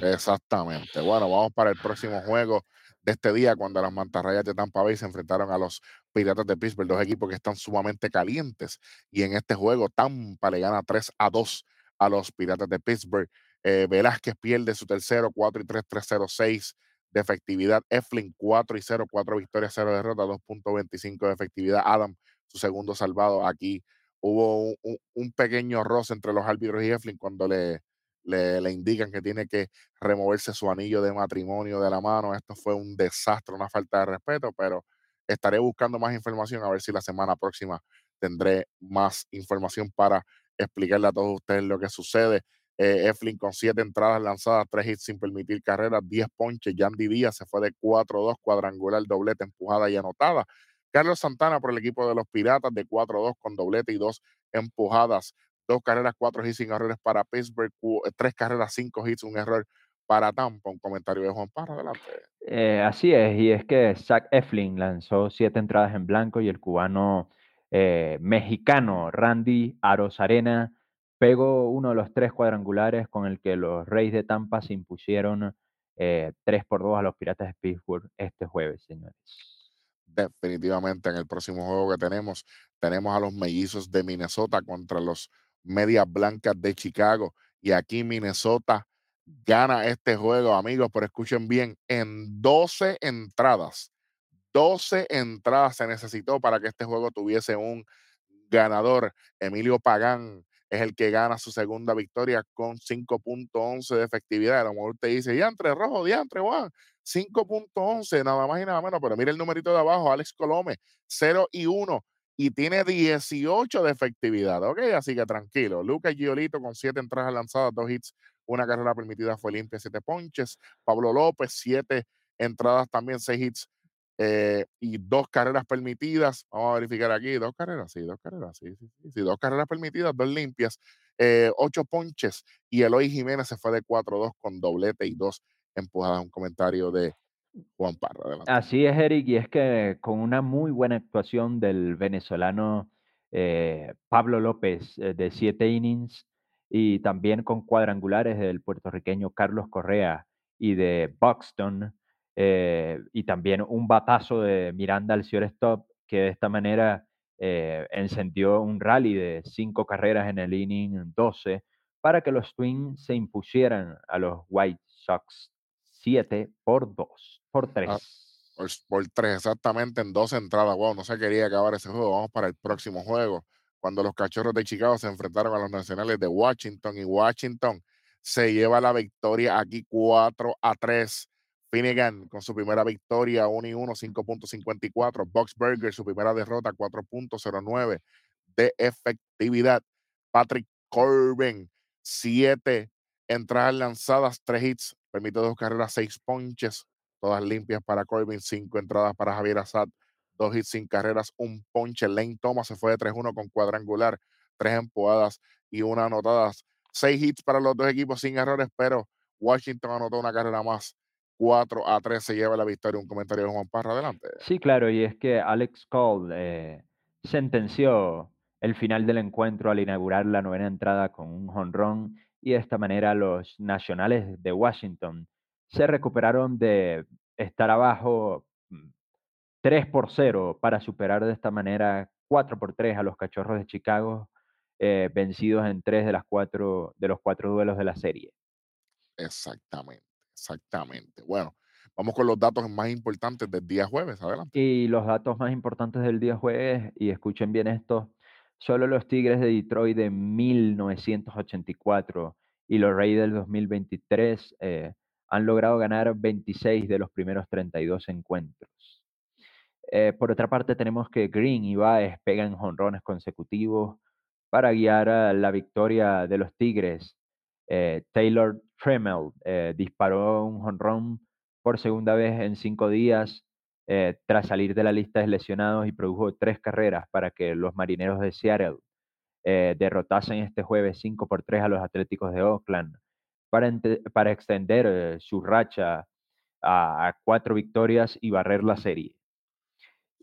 Exactamente. Bueno, vamos para el próximo juego de este día, cuando las mantarrayas de Tampa Bay se enfrentaron a los Piratas de Pittsburgh, dos equipos que están sumamente calientes. Y en este juego, Tampa le gana 3 a 2 a los Piratas de Pittsburgh. Eh, Velázquez pierde su tercero, 4 y 3, 3-0-6 de efectividad. Eflin 4 y 0, 4 victorias, 0 derrotas, 2.25 de efectividad. Adam, su segundo salvado. Aquí hubo un, un- un pequeño roce entre los árbitros y Eflin cuando le, le, indican que tiene que removerse su anillo de matrimonio de la mano. Esto fue un desastre, una falta de respeto, pero estaré buscando más información a ver si la semana próxima tendré más información para explicarle a todos ustedes lo que sucede. Eh, Eflin con siete entradas lanzadas, tres hits sin permitir carreras, 10 ponches. Yandy Díaz se fue de 4-2, cuadrangular, doblete, empujada y anotada. Carlos Santana por el equipo de los Piratas de 4-2 con doblete y dos empujadas. Dos carreras, cuatro hits sin errores para Pittsburgh, cu- tres carreras, cinco hits, un error para Tampa. Un comentario de Juan Parra, adelante. Eh, así es, y es que Zach Eflin lanzó siete entradas en blanco y el cubano eh, mexicano Randy Arozarena pegó uno de los tres cuadrangulares con el que los Reyes de Tampa se impusieron eh, 3 por 2 a los Piratas de Pittsburgh este jueves, señores. Definitivamente en el próximo juego que tenemos, tenemos a los mellizos de Minnesota contra los Medias Blancas de Chicago. Y aquí Minnesota gana este juego, amigos, pero escuchen bien, en 12 entradas. 12 entradas se necesitó para que este juego tuviese un ganador. Emilio Pagán es el que gana su segunda victoria con 5.11 de efectividad. A lo mejor te dice, diantre rojo, diantre Juan, 5.11, nada más y nada menos. Pero mira el numerito de abajo, Alex Colome, 0 y 1 y tiene 18 de efectividad, ¿ok? Así que tranquilo. Lucas Giolito con 7 entradas lanzadas, 2 hits, una carrera permitida fue limpia, 7 ponches. Pablo López, 7 entradas también, 6 hits eh, y dos carreras permitidas. Vamos a verificar aquí, dos carreras, sí, dos carreras, sí, sí, sí, dos carreras permitidas, dos limpias, eh, ocho ponches. Y Eloy Jiménez se fue de 4-2 con doblete y dos empujadas. Un comentario de Así es, Eric, y es que con una muy buena actuación del venezolano eh, Pablo López de siete innings y también con cuadrangulares del puertorriqueño Carlos Correa y de Buxton, eh, y también un batazo de Miranda al stop que de esta manera eh, encendió un rally de cinco carreras en el inning 12 para que los Twins se impusieran a los White Sox 7 por 2, por 3. Ah, por, 3, exactamente en dos entradas. Wow, no se quería acabar ese juego. Vamos para el próximo juego. Cuando los cachorros de Chicago se enfrentaron a los nacionales de Washington y Washington se lleva la victoria aquí 4 a 3 Finnegan con su primera victoria 1 y 1, 5.54. Boxberger, su primera derrota 4.09 de efectividad. Patrick Corbin, 7 entradas lanzadas, 3 hits, permite dos carreras, 6 ponches, todas limpias para Corbin, 5 entradas para Javier Assad, 2 hits sin carreras, un ponche. Lane Thomas se fue de 3-1 con cuadrangular, 3 empujadas y una anotada. 6 hits para los dos equipos sin errores, pero Washington anotó una carrera más 4 a 3 se lleva la victoria. Un comentario de Juan Parra, adelante. Sí, claro, y es que Alex Cole eh, sentenció el final del encuentro al inaugurar la novena entrada con un jonrón y de esta manera los nacionales de Washington se recuperaron de estar abajo 3 mm, por 0 para superar de esta manera 4 por 3 a los cachorros de Chicago, eh, vencidos en tres de, las cuatro, de los cuatro duelos de la serie. Exactamente. Exactamente. Bueno, vamos con los datos más importantes del día jueves. Adelante. Y los datos más importantes del día jueves, y escuchen bien esto, solo los Tigres de Detroit de 1984 y los Reyes del 2023 eh, han logrado ganar 26 de los primeros 32 encuentros. Eh, por otra parte, tenemos que Green y Baez pegan jonrones consecutivos para guiar a la victoria de los Tigres eh, Taylor Tremel eh, disparó un jonrón por segunda vez en cinco días tras salir de la lista de lesionados y produjo tres carreras para que los marineros de Seattle derrotasen este jueves 5 por 3 a los Atléticos de Oakland para, para extender su racha a, a, cuatro victorias y barrer la serie.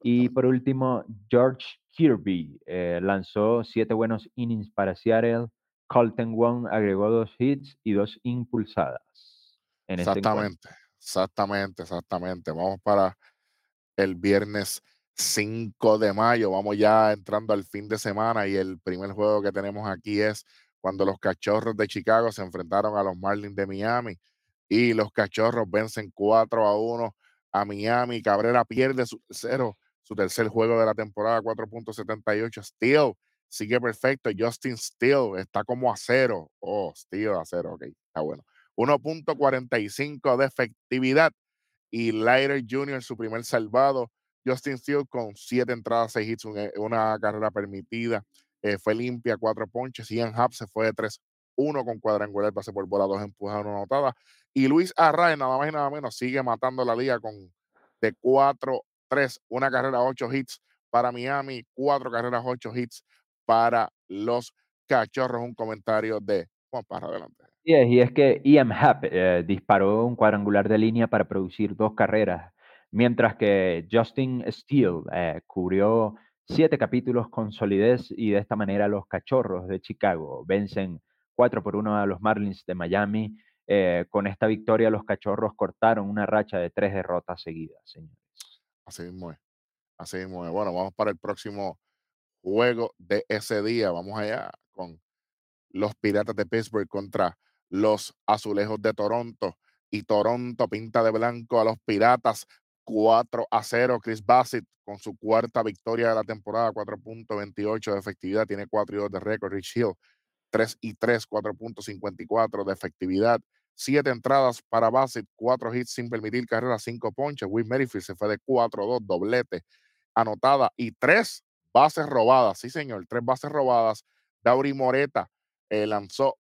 Y por último, George Kirby lanzó siete buenos innings para Seattle Colton Wong agregó dos hits y dos impulsadas. En exactamente, exactamente, exactamente. Vamos para el viernes 5 de mayo. Vamos ya entrando al fin de semana y el primer juego que tenemos aquí es cuando los cachorros de Chicago se enfrentaron a los Marlins de Miami y los cachorros vencen 4 a 1 a Miami. Cabrera pierde su su tercer juego de la temporada, 4.78. Steel sigue perfecto. Justin Steele está como a cero. Oh, Steele a cero, ok, está bueno. 1.45 de efectividad. Y Leiter Jr., su primer salvado. Justin Steele con siete entradas, seis hits, una, carrera permitida. Eh, fue limpia, cuatro ponches. Ian Happ se fue de 3-1 con cuadrangular, pase por bola, dos empujadas, una anotada. Y Luis Arraez, nada más y nada menos, sigue matando la liga con de 4-3, una carrera, ocho hits para Miami, cuatro carreras, ocho hits para los cachorros. Un comentario de Juan Parra, adelante. Y es que Ian Happ eh, disparó un cuadrangular de línea para producir dos carreras, mientras que Justin Steele eh, cubrió siete capítulos con solidez y de esta manera los Cachorros de Chicago vencen 4 por 1 a los Marlins de Miami. Eh, con esta victoria los Cachorros cortaron una racha de tres derrotas seguidas, señores. Así mismo es. Así mismo es. Bueno, vamos para el próximo juego de ese día. Vamos allá con los Piratas de Pittsburgh contra los Azulejos de Toronto. Y Toronto pinta de blanco a los Piratas 4 a 0. Chris Bassett con su cuarta victoria de la temporada, 4.28 de efectividad, tiene 4 y 2 de récord. Rich Hill 3 y 3, 4.54 de efectividad. Siete entradas para Bassett, cuatro hits sin permitir carrera, cinco ponches. Will Merrifield se fue de 4-2, doblete anotada y tres bases robadas. Sí, señor, tres bases robadas. Dauri Moreta eh, lanzó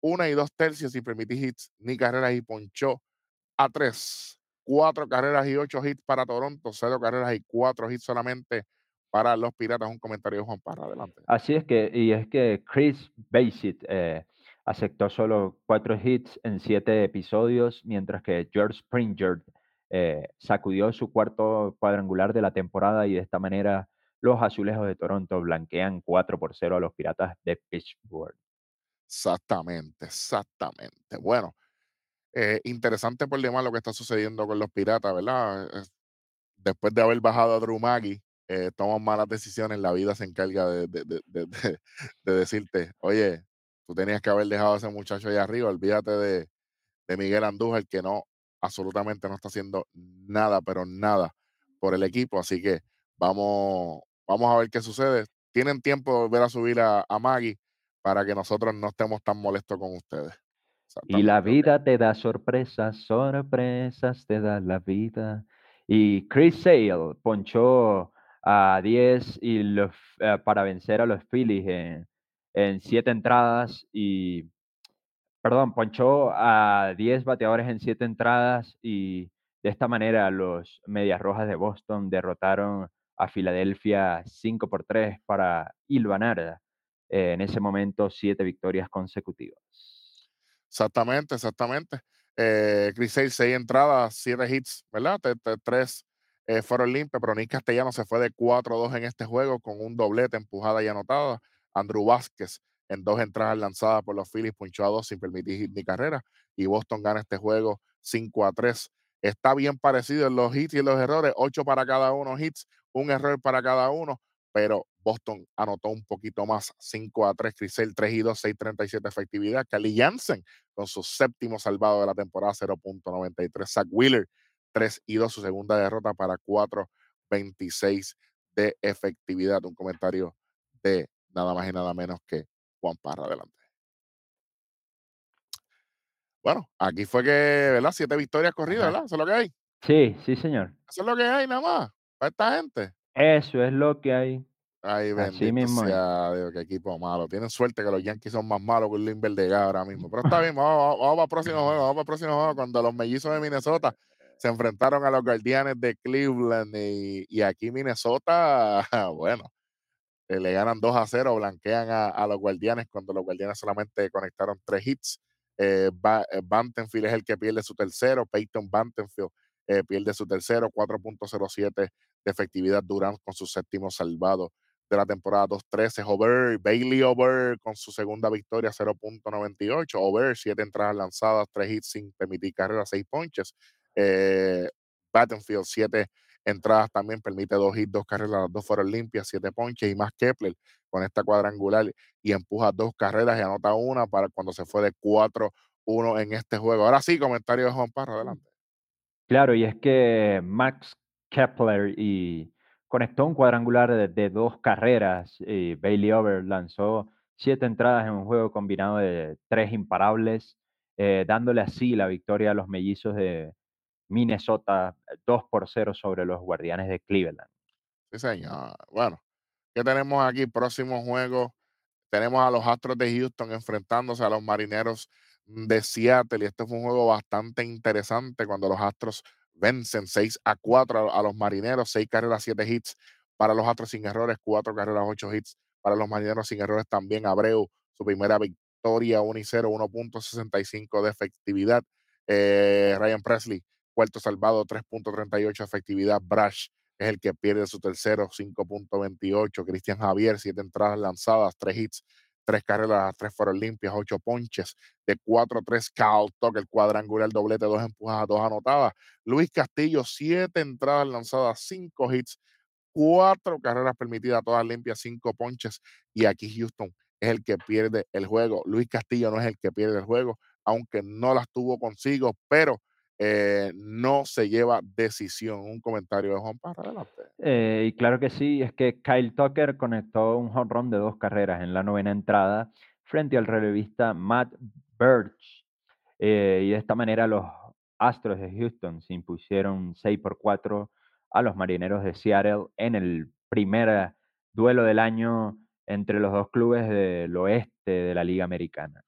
una y dos tercios sin permitir hits ni carreras y ponchó a tres. Cuatro carreras y ocho hits para Toronto, cero carreras y cuatro hits solamente para los Piratas. Un comentario de Juan Parra, adelante. Así es que, y es que Chris Bassett eh, aceptó solo cuatro hits en siete episodios, mientras que George Springer eh, sacudió su cuarto cuadrangular de la temporada y de esta manera los azulejos de Toronto blanquean 4 por 0 a los piratas de Pittsburgh. Exactamente, exactamente. Bueno, eh, interesante por demás lo que está sucediendo con los piratas, ¿verdad? Después de haber bajado a Drew Maggi, eh, toman malas decisiones, la vida se encarga de, de, de, de, decirte, oye, tú tenías que haber dejado a ese muchacho allá arriba, olvídate de, Miguel Andújar, que no, absolutamente no está haciendo nada, pero nada por el equipo, así que vamos, vamos a ver qué sucede. Tienen tiempo de volver a subir a, a Maggie para que nosotros no estemos tan molestos con ustedes. Y la vida te da sorpresas, sorpresas te da la vida. Y Chris Sale ponchó a 10 y los, eh, para vencer a los Phillies en, en siete entradas y, perdón, ponchó a 10 bateadores en siete entradas y de esta manera los Medias Rojas de Boston derrotaron a Filadelfia 5 por 3 para ilvanar eh, en ese momento siete victorias consecutivas. Exactamente, exactamente. Eh, Chris Sale, seis entradas, siete hits, ¿verdad? tres eh, fueron limpios, pero Nick Castellano se fue de 4-2 en este juego con un doblete empujada y anotada. Andrew Vázquez en dos entradas lanzadas por los Phillies, punchó a dos sin permitir ni carrera. Y Boston gana este juego 5 a 3. Está bien parecido en los hits y los errores, 8 para cada uno hits, un error para cada uno, pero Boston anotó un poquito más, 5 a 3, Crisel 3 y 2, 6.37 efectividad. Kelly Jansen con su séptimo salvado de la temporada, 0.93. Zach Wheeler, 3 y 2, su segunda derrota para 4.26 de efectividad. Un comentario de nada más y nada menos que Juan Parra. Adelante. Bueno, aquí fue que, ¿verdad? Siete victorias corridas, ¿verdad? Eso es lo que hay. Sí, sí, señor. Eso es lo que hay, nada más, para esta gente. Eso es lo que hay. Ay, bendito mismo sea Dios, qué equipo malo. Tienen suerte que los Yankees son más malos que el Limber de ahora mismo. Pero está bien, vamos, para el próximo juego, vamos para el próximo juego. Cuando los mellizos de Minnesota se enfrentaron a los Guardianes de Cleveland y, aquí Minnesota, bueno, eh, le ganan 2 a 0, blanquean a, los Guardianes cuando los Guardianes solamente conectaron tres hits. Eh, eh, Bantenfield es el que pierde su tercero, Peyton Bantenfield pierde su tercero, 4.07 de efectividad, Durant con su séptimo salvado de la temporada 2-13. Over, Bailey Over con su segunda victoria 0.98. Over, siete entradas lanzadas, tres hits sin permitir carrera, seis ponches. Eh, Battenfield, siete entradas también, permite dos hits, dos carreras, las dos fueron limpias, siete ponches. Y más Kepler con esta cuadrangular y empuja dos carreras y anota una para cuando se fue de 4-1 en este juego. Ahora sí, comentario de Juan Parra, adelante. Claro, y es que Max Kepler y conectó un cuadrangular de, dos carreras. Bailey Over lanzó siete entradas en un juego combinado de tres imparables, eh, dándole así la victoria a los mellizos de Minnesota 2 por 0 sobre los guardianes de Cleveland. Sí, señor. Bueno, ¿qué tenemos aquí? Próximo juego. Tenemos a los Astros de Houston enfrentándose a los Marineros de Seattle. Y este fue un juego bastante interesante cuando los Astros vencen 6 a 4 a, los marineros, 6 carreras, 7 hits para los Astros sin errores, 4 carreras, 8 hits para los marineros sin errores también. Abreu, su primera victoria victoria 1 y 0, 1.65 de efectividad. Eh, Ryan Presley, cuarto salvado, 3.38 efectividad. Brash es el que pierde su tercero, 5.28. Cristian Javier, siete entradas lanzadas, tres hits, tres carreras, tres fueron limpias, ocho ponches, de 4-3 Cal el cuadrangular, doblete, dos empujadas, dos anotadas. Luis Castillo, siete entradas lanzadas, cinco hits, cuatro carreras permitidas, todas limpias, cinco ponches. Y aquí Houston es el que pierde el juego. Luis Castillo no es el que pierde el juego, aunque no las tuvo consigo, pero eh, no se lleva decisión. Un comentario de Juan para adelante. Eh, y claro que sí, es que Kyle Tucker conectó un home run de dos carreras en la novena entrada frente al relevista Matt Birch. Eh, y de esta manera los Astros de Houston se impusieron 6 por 4 a los Marineros de Seattle en el primer duelo del año entre los dos clubes del oeste de la Liga Americana.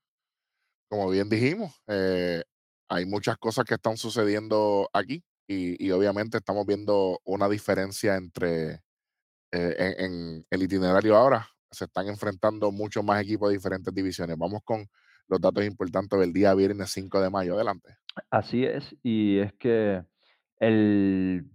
Como bien dijimos, eh, hay muchas cosas que están sucediendo aquí y, obviamente estamos viendo una diferencia entre eh, en, el itinerario ahora. Se están enfrentando muchos más equipos de diferentes divisiones. Vamos con los datos importantes del día viernes 5 de mayo. Adelante. Así es, y es que el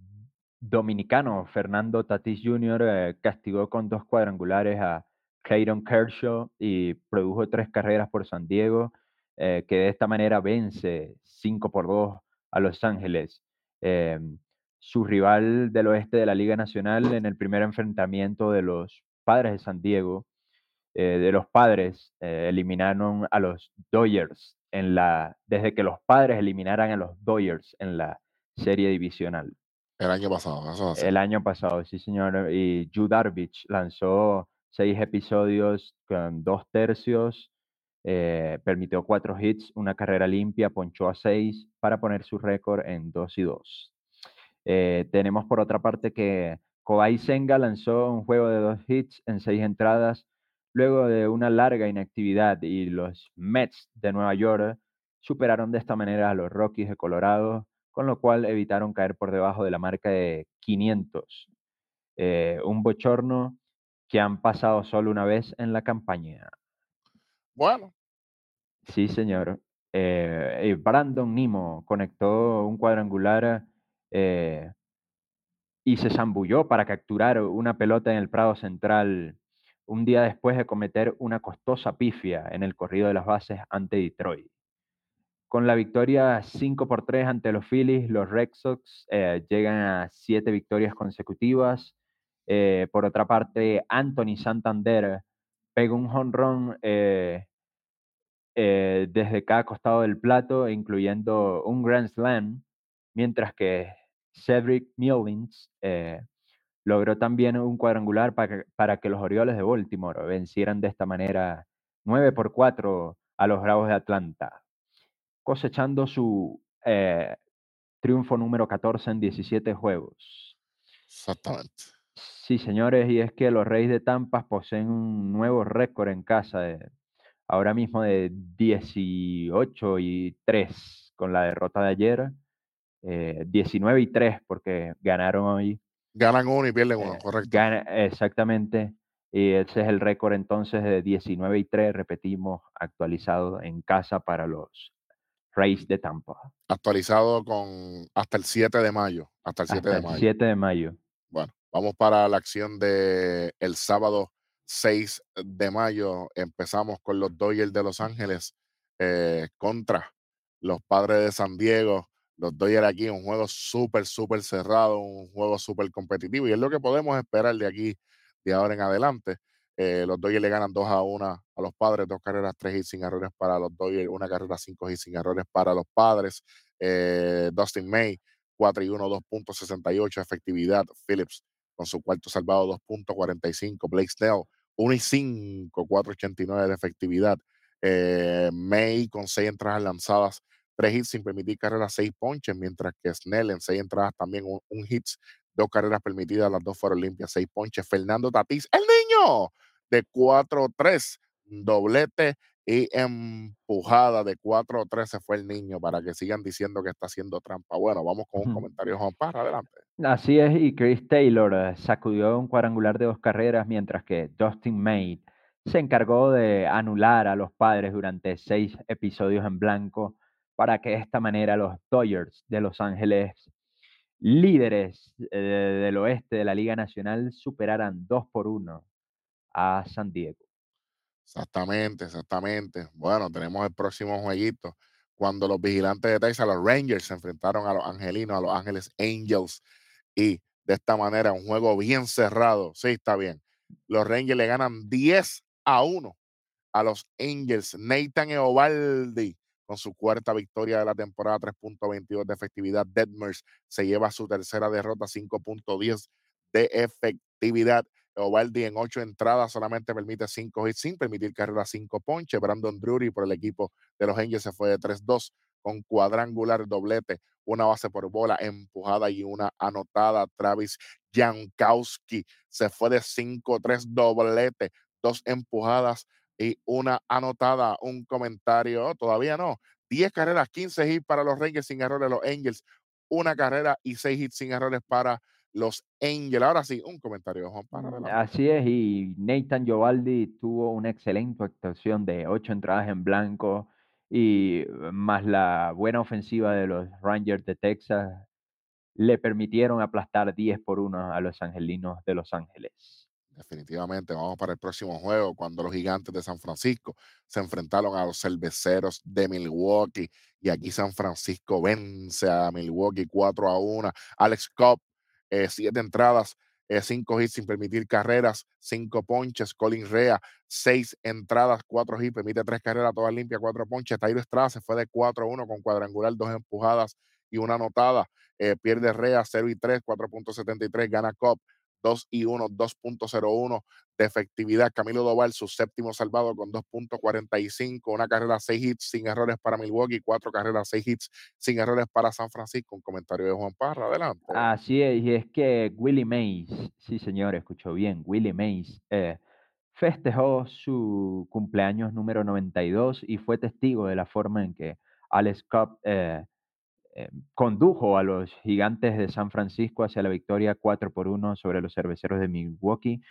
dominicano Fernando Tatis Jr. Eh, castigó con dos cuadrangulares a Clayton Kershaw y produjo tres carreras por San Diego, eh, que de esta manera vence 5 por 2 a Los Ángeles. Em, su rival del oeste de la Liga Nacional en el primer enfrentamiento de los padres de San Diego, eh, de los padres, eliminaron a los Dodgers en la, desde que los padres eliminaran a los Dodgers en la serie divisional. El año pasado, eso El año pasado, sí, señor. Y Yu Darvish lanzó seis episodios con dos tercios, eh, permitió cuatro hits, una carrera limpia, ponchó a seis para poner su récord en dos y dos. Eh, tenemos por otra parte que Kobay Senga lanzó un juego de dos hits en seis entradas luego de una larga inactividad y los Mets de Nueva York superaron de esta manera a los Rockies de Colorado con lo cual evitaron caer por debajo de la marca de 500. Eh, un bochorno que han pasado solo una vez en la campaña. Bueno. Sí, señor. Eh, Brandon Nimo conectó un cuadrangular eh, y se zambulló para capturar una pelota en el Prado Central un día después de cometer una costosa pifia en el corrido de las bases ante Detroit. Con la victoria 5 por 3 ante los Phillies, los Red Sox eh, llegan a siete victorias consecutivas. Eh, por otra parte, Anthony Santander pegó un home run eh, desde cada costado del plato, incluyendo un Grand Slam, mientras que Cedric Mullins logró también un cuadrangular para para que los Orioles de Baltimore vencieran de esta manera 9 por 4 a los Bravos de Atlanta cosechando su eh, triunfo número 14 en 17 juegos. Exactamente. Sí, señores, y es que los Reyes de Tampa poseen un nuevo récord en casa, de, ahora mismo de 18 y 3 con la derrota de ayer, 19 eh, y 3 porque ganaron hoy. Ganan uno y pierden uno, eh, correcto. exactamente, y ese es el récord entonces de 19 y 3, repetimos, actualizado en casa para los Race de Tampa. Actualizado con hasta el 7 de mayo. Hasta el 7 de mayo. 7 de mayo. Vamos para la acción de el sábado 6 de mayo. Empezamos con los Dodgers de Los Ángeles eh, contra los Padres de San Diego. Los Dodgers aquí, un juego súper, súper cerrado, un juego súper competitivo. Y es lo que podemos esperar de aquí, de ahora en adelante. Eh, los Dodgers le ganan 2 a 1 a los padres, dos carreras, tres hits sin errores para los Dodgers, una carrera, cinco hits sin errores para los padres. Eh, Dustin May, 4 y 1, 2.68 efectividad. Phillips con su cuarto salvado, 2.45. Blake Snell, 1 y 5, 4.89 de efectividad. Eh, May con seis entradas lanzadas, tres hits sin permitir carreras, seis ponches, mientras que Snell en seis entradas también un, un hits, dos carreras permitidas, las dos fueron limpias, seis ponches. Fernando Tatís, el niño, de 4-3, doblete y empujada de 4-3 se fue el niño para que sigan diciendo que está haciendo trampa. Bueno, vamos con un comentario, Juan Parra, adelante. Así es, y Chris Taylor eh, sacudió un cuadrangular de dos carreras, mientras que Dustin May se encargó de anular a los padres durante seis episodios en blanco para que de esta manera los Dodgers de Los Ángeles, líderes eh, del oeste de la Liga Nacional, superaran 2 por 1 a San Diego. Exactamente, exactamente. Bueno, tenemos el próximo jueguito. Cuando los vigilantes de Texas, los Rangers, se enfrentaron a los angelinos, a los Ángeles Angels. Y de esta manera, un juego bien cerrado. Sí, está bien. Los Rangers le ganan 10 a 1 a los Angels. Nathan Eovaldi con su cuarta victoria de la temporada, 3.22 de efectividad. Detmers se lleva su tercera derrota, 5.10 de efectividad. Ovaldi en ocho entradas solamente permite cinco hits sin permitir carrera cinco ponches. Brandon Drury por el equipo de los Angels se fue de 3-2 con cuadrangular doblete, una base por bola empujada y una anotada. Travis Jankowski se fue de 5-3 doblete, dos empujadas y una anotada. Un comentario, todavía no. 10 carreras, 15 hits para los Rangers sin errores. Los Angels, una carrera y 6 hits sin errores para los Angels. Ahora sí, un comentario, Juan. Mm. Así es, y Nathan Giovaldi tuvo una excelente actuación de ocho entradas en blanco y eh, más la buena ofensiva de los Rangers de Texas le permitieron aplastar 10 por 1 a los angelinos de Los Ángeles. Definitivamente, vamos para el próximo juego, cuando los gigantes de San Francisco se enfrentaron a los cerveceros de Milwaukee. Y aquí San Francisco vence a Milwaukee 4 a 1. Alex Cobb, siete entradas, eh, cinco hits sin permitir carreras, cinco ponches. Colin Rea, seis entradas, cuatro hits, permite tres carreras, todas limpias, cuatro ponches. Tairo Estrada se fue de 4 a 1 con cuadrangular, dos empujadas y una anotada. Eh, pierde Rea 0 y 3, 4.73, gana Cobb 2 y 1, 2.01 de efectividad. Camilo Doval, su séptimo salvado con 2.45, una carrera, 6 hits sin errores para Milwaukee, cuatro carreras, 6 hits sin errores para San Francisco. Un comentario de Juan Parra, adelante. Así es, y es que Willie Mays, sí señor, escuchó bien, Willie Mays eh, festejó su cumpleaños número 92 y fue testigo de la forma en que Alex Cobb eh, eh, condujo a los gigantes de San Francisco hacia la victoria 4 por 1 sobre los cerveceros de Milwaukee,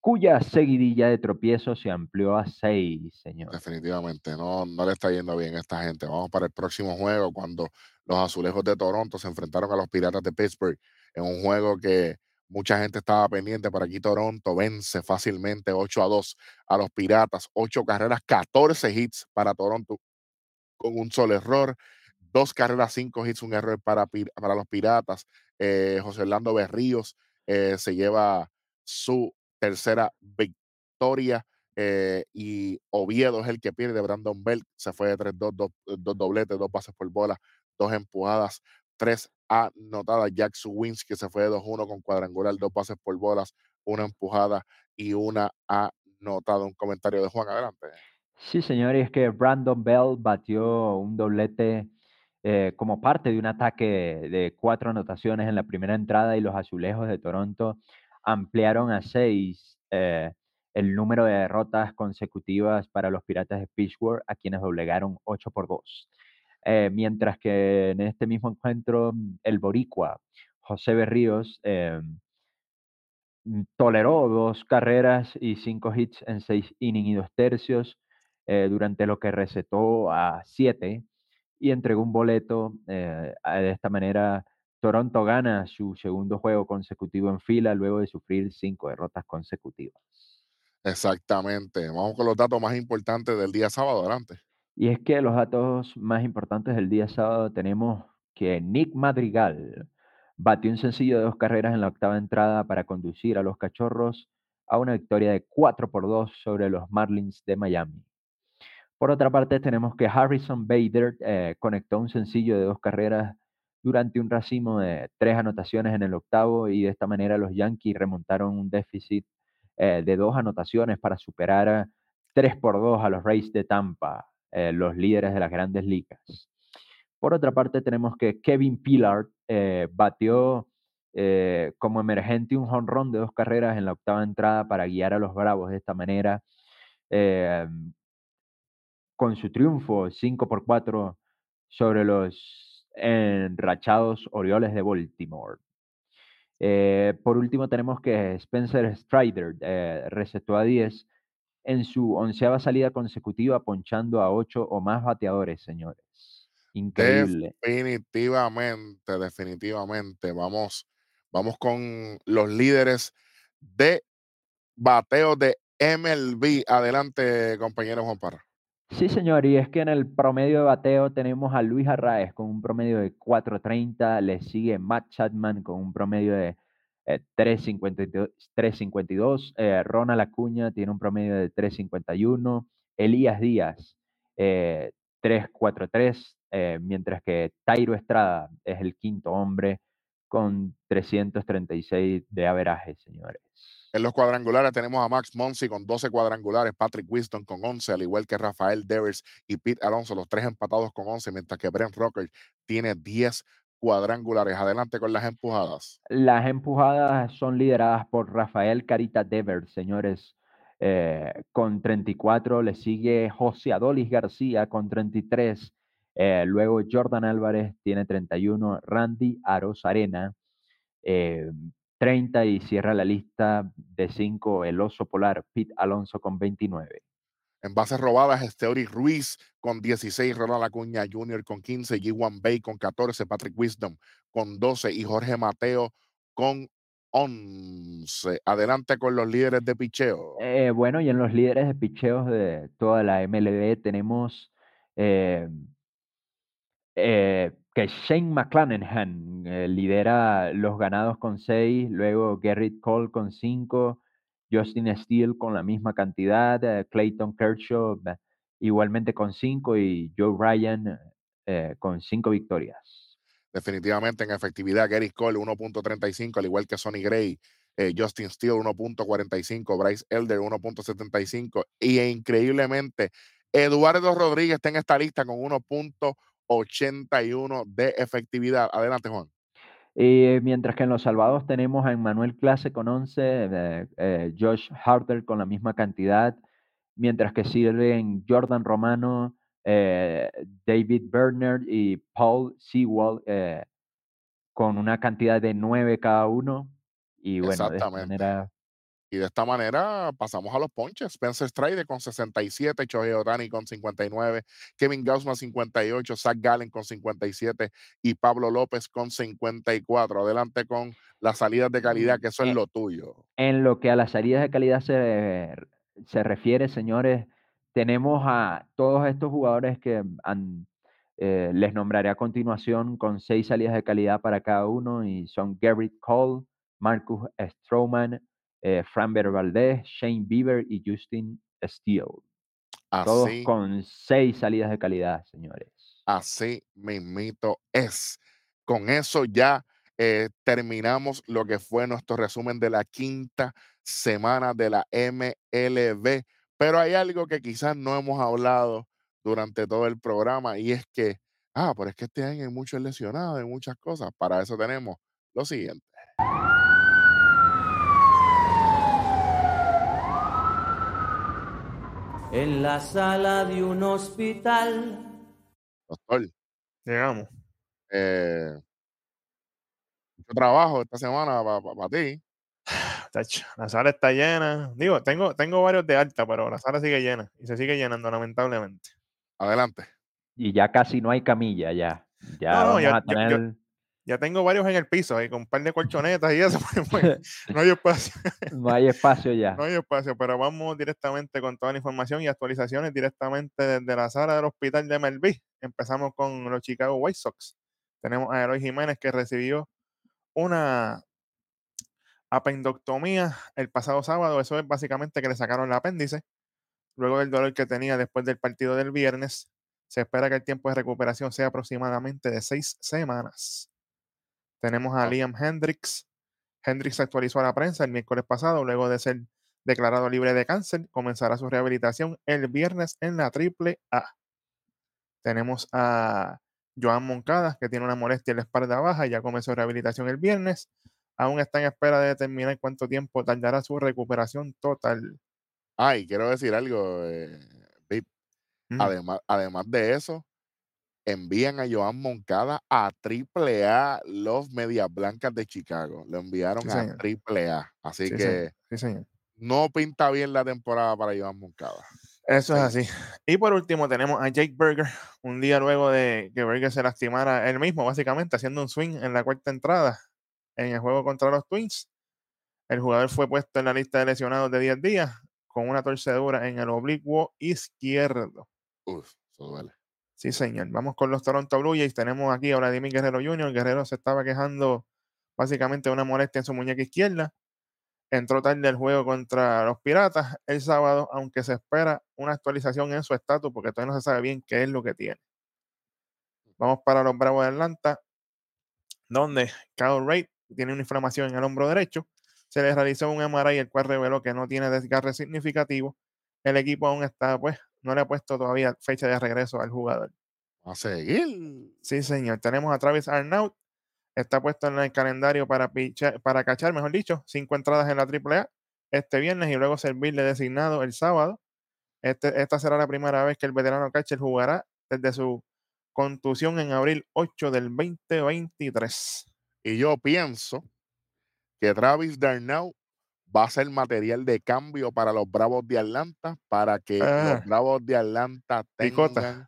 cuya seguidilla de tropiezos se amplió a 6, señor. Definitivamente, no, no le está yendo bien a esta gente. Vamos para el próximo juego cuando los azulejos de Toronto se enfrentaron a los piratas de Pittsburgh en un juego que mucha gente estaba pendiente. Por aquí Toronto vence fácilmente 8 a 2 a los piratas. 8 carreras, 14 hits para Toronto con un solo error. Dos carreras, cinco hits, un error para, para los piratas. Eh, José Orlando Berríos eh, se lleva su tercera victoria. eh, y Oviedo es el que pierde. Brandon Bell se fue de 3-2, dos, dos dobletes, dos bases por bola, dos empujadas, tres anotadas. Jack Suwinski se fue de 2-1 con cuadrangular, dos bases por bolas, una empujada y una anotada. Un comentario de Juan, adelante. Sí, señor, y es que Brandon Bell batió un doblete eh, como parte de un ataque de cuatro anotaciones en la primera entrada y los azulejos de Toronto ampliaron a seis eh, el número de derrotas consecutivas para los Piratas de Pittsburgh, a quienes doblegaron 8 por 2. Eh, mientras que en este mismo encuentro, el Boricua, José Berríos, eh, toleró dos carreras y cinco hits en seis innings y dos tercios, durante lo que recetó a siete y entregó un boleto. eh, de esta manera, Toronto gana su segundo juego consecutivo en fila luego de sufrir cinco derrotas consecutivas. Exactamente. Vamos con los datos más importantes del día sábado. Adelante. Y es que los datos más importantes del día sábado tenemos que Nick Madrigal batió un sencillo de dos carreras en la octava entrada para conducir a los Cachorros a una victoria de 4 por 2 sobre los Marlins de Miami. Por otra parte, tenemos que Harrison Bader eh, conectó un sencillo de dos carreras durante un racimo de tres anotaciones en el octavo y de esta manera los Yankees remontaron un déficit eh, de dos anotaciones para superar a 3 por 2 a los Rays de Tampa, eh, los líderes de las grandes ligas. Por otra parte, tenemos que Kevin Pillard eh, batió como emergente un jonrón de dos carreras en la octava entrada para guiar a los Bravos de esta manera. Con su triunfo 5 por 4 sobre los enrachados Orioles de Baltimore. Eh, por último, tenemos que Spencer Strider eh, recetó a 10 en su onceava salida consecutiva, ponchando a ocho o más bateadores, señores. Increíble. Definitivamente, definitivamente. Vamos, vamos con los líderes de bateo de MLB. Adelante, compañero Juan Parra. Sí, señor, y es que en el promedio de bateo tenemos a Luis Arraez con un promedio de 4.30, le sigue Matt Chapman con un promedio de 3.52, eh, eh, Ronald Acuña tiene un promedio de 3.51, Elías Díaz 3.43, eh, mientras que Tairo Estrada es el quinto hombre con 336 de averaje, señores. En los cuadrangulares tenemos a Max Monsi con 12 cuadrangulares, Patrick Winston con 11, al igual que Rafael Devers y Pete Alonso, los tres empatados con 11, mientras que Brent Rocker tiene 10 cuadrangulares. Adelante con las empujadas. Las empujadas son lideradas por Rafael Carita Devers, señores, eh, con 34. Le sigue José Adolis García con 33. Eh, luego Jordan Álvarez tiene 31. Randy Aros Arena eh, 30 y cierra la lista de 5 el oso polar Pete Alonso con 29. En bases robadas, Esteori Ruiz con 16, Ronald Acuña Jr. con 15, G1 Bay con 14, Patrick Wisdom con 12 y Jorge Mateo con 11. Adelante con los líderes de picheo. Eh, bueno, y en los líderes de picheos de toda la MLB tenemos eh, eh, Shane McClanahan eh, lidera los ganados con 6, luego Garrett Cole con 5, Justin Steele con la misma cantidad, eh, Clayton Kershaw igualmente con 5 y Joe Ryan con 5 victorias. Definitivamente en efectividad, Garrett Cole 1.35, al igual que Sonny Gray, Justin Steele 1.45, Bryce Elder 1.75 y increíblemente Eduardo Rodríguez está en esta lista con 1.45 81 de efectividad. Adelante, Juan. Eh, mientras que en los salvados tenemos a Emmanuel Clase con 11, eh, eh, Josh Harder con la misma cantidad, mientras que sirven Jordan Romano, David Bernard y Paul Sewell con una cantidad de 9 cada uno. Y bueno, de esta manera y de esta manera pasamos a los ponches. Spencer Strider con 67, Chohei Otani con 59, Kevin Gausman 58, Zach Gallen con 57 y Pablo López con 54. Adelante con las salidas de calidad, que eso es eh, lo tuyo. En lo que a las salidas de calidad se, se refiere, señores, tenemos a todos estos jugadores que eh, les nombraré a continuación con seis salidas de calidad para cada uno y son Garrett Cole, Marcus Stroman, eh, Fran Valdez, Shane Bieber y Justin Steele. Todos con seis salidas de calidad, señores. Así mismito es. Con eso ya eh, terminamos lo que fue nuestro resumen de la quinta semana de la MLB. Pero hay algo que quizás no hemos hablado durante todo el programa y es que, ah, pero es que este año hay muchos lesionados, hay muchas cosas. Para eso tenemos lo siguiente. En la sala de un hospital. Doctor. Llegamos. Eh, mucho trabajo esta semana para ti. La sala está llena. Digo, tengo, tengo varios de alta, pero la sala sigue llena y se sigue llenando, lamentablemente. Adelante. Y ya casi no hay camilla, ya. Ya vamos a tener ya tengo varios en el piso ahí con un par de colchonetas y eso. Pues, pues, no hay espacio. no hay espacio ya. No hay espacio, pero vamos directamente con toda la información y actualizaciones directamente desde la sala del hospital de MLB. Empezamos con los Chicago White Sox. Tenemos a Eloy Jiménez que recibió una apendoctomía el pasado sábado. Eso es básicamente que le sacaron el apéndice. Luego del dolor que tenía después del partido del viernes, se espera que el tiempo de recuperación sea aproximadamente de seis semanas. Tenemos a Liam Hendricks. Hendricks actualizó a la prensa el miércoles pasado, luego de ser declarado libre de cáncer, comenzará su rehabilitación el viernes en la triple A. Tenemos a Joan Moncada, que tiene una molestia en la espalda baja ya comenzó rehabilitación el viernes. Aún está en espera de determinar cuánto tiempo tardará su recuperación total. Ay, quiero decir algo, eh, además, además de eso, envían a Joan Moncada a Triple A los Medias Blancas de Chicago. Lo enviaron a Triple A. Así que no pinta bien la temporada para Iván Moncada. Eso es así. Y por último tenemos a Jake Berger, un día luego de que Berger se lastimara él mismo, básicamente haciendo un swing en la cuarta entrada en el juego contra los Twins. El jugador fue puesto en la lista de lesionados de 10 días con una torcedura en el oblicuo izquierdo. Uf, eso duele. Sí, señor. Vamos con los Toronto Blue Jays. Tenemos aquí a Vladimir Guerrero Jr. Guerrero se estaba quejando básicamente de una molestia en su muñeca izquierda. Entró tarde el juego contra los Piratas el sábado, aunque se espera una actualización en su estatus porque todavía no se sabe bien qué es lo que tiene. Vamos para los Bravos de Atlanta, donde Kyle Wright tiene una inflamación en el hombro derecho. Se le realizó un MRI, el cual reveló que no tiene desgarre significativo. El equipo aún está, pues, no le ha puesto todavía fecha de regreso al jugador. A seguir. Sí, señor. Tenemos a Travis Arnaut. Está puesto en el calendario para, pichar- para cachar, mejor dicho, cinco entradas en la AAA este viernes y luego servirle designado el sábado. Este, esta será la primera vez que el veterano catcher jugará desde su contusión en abril 8 del 2023. Y yo pienso que Travis Darnau va a ser material de cambio para los Bravos de Atlanta para que Ah. los Bravos de Atlanta Picota. tengan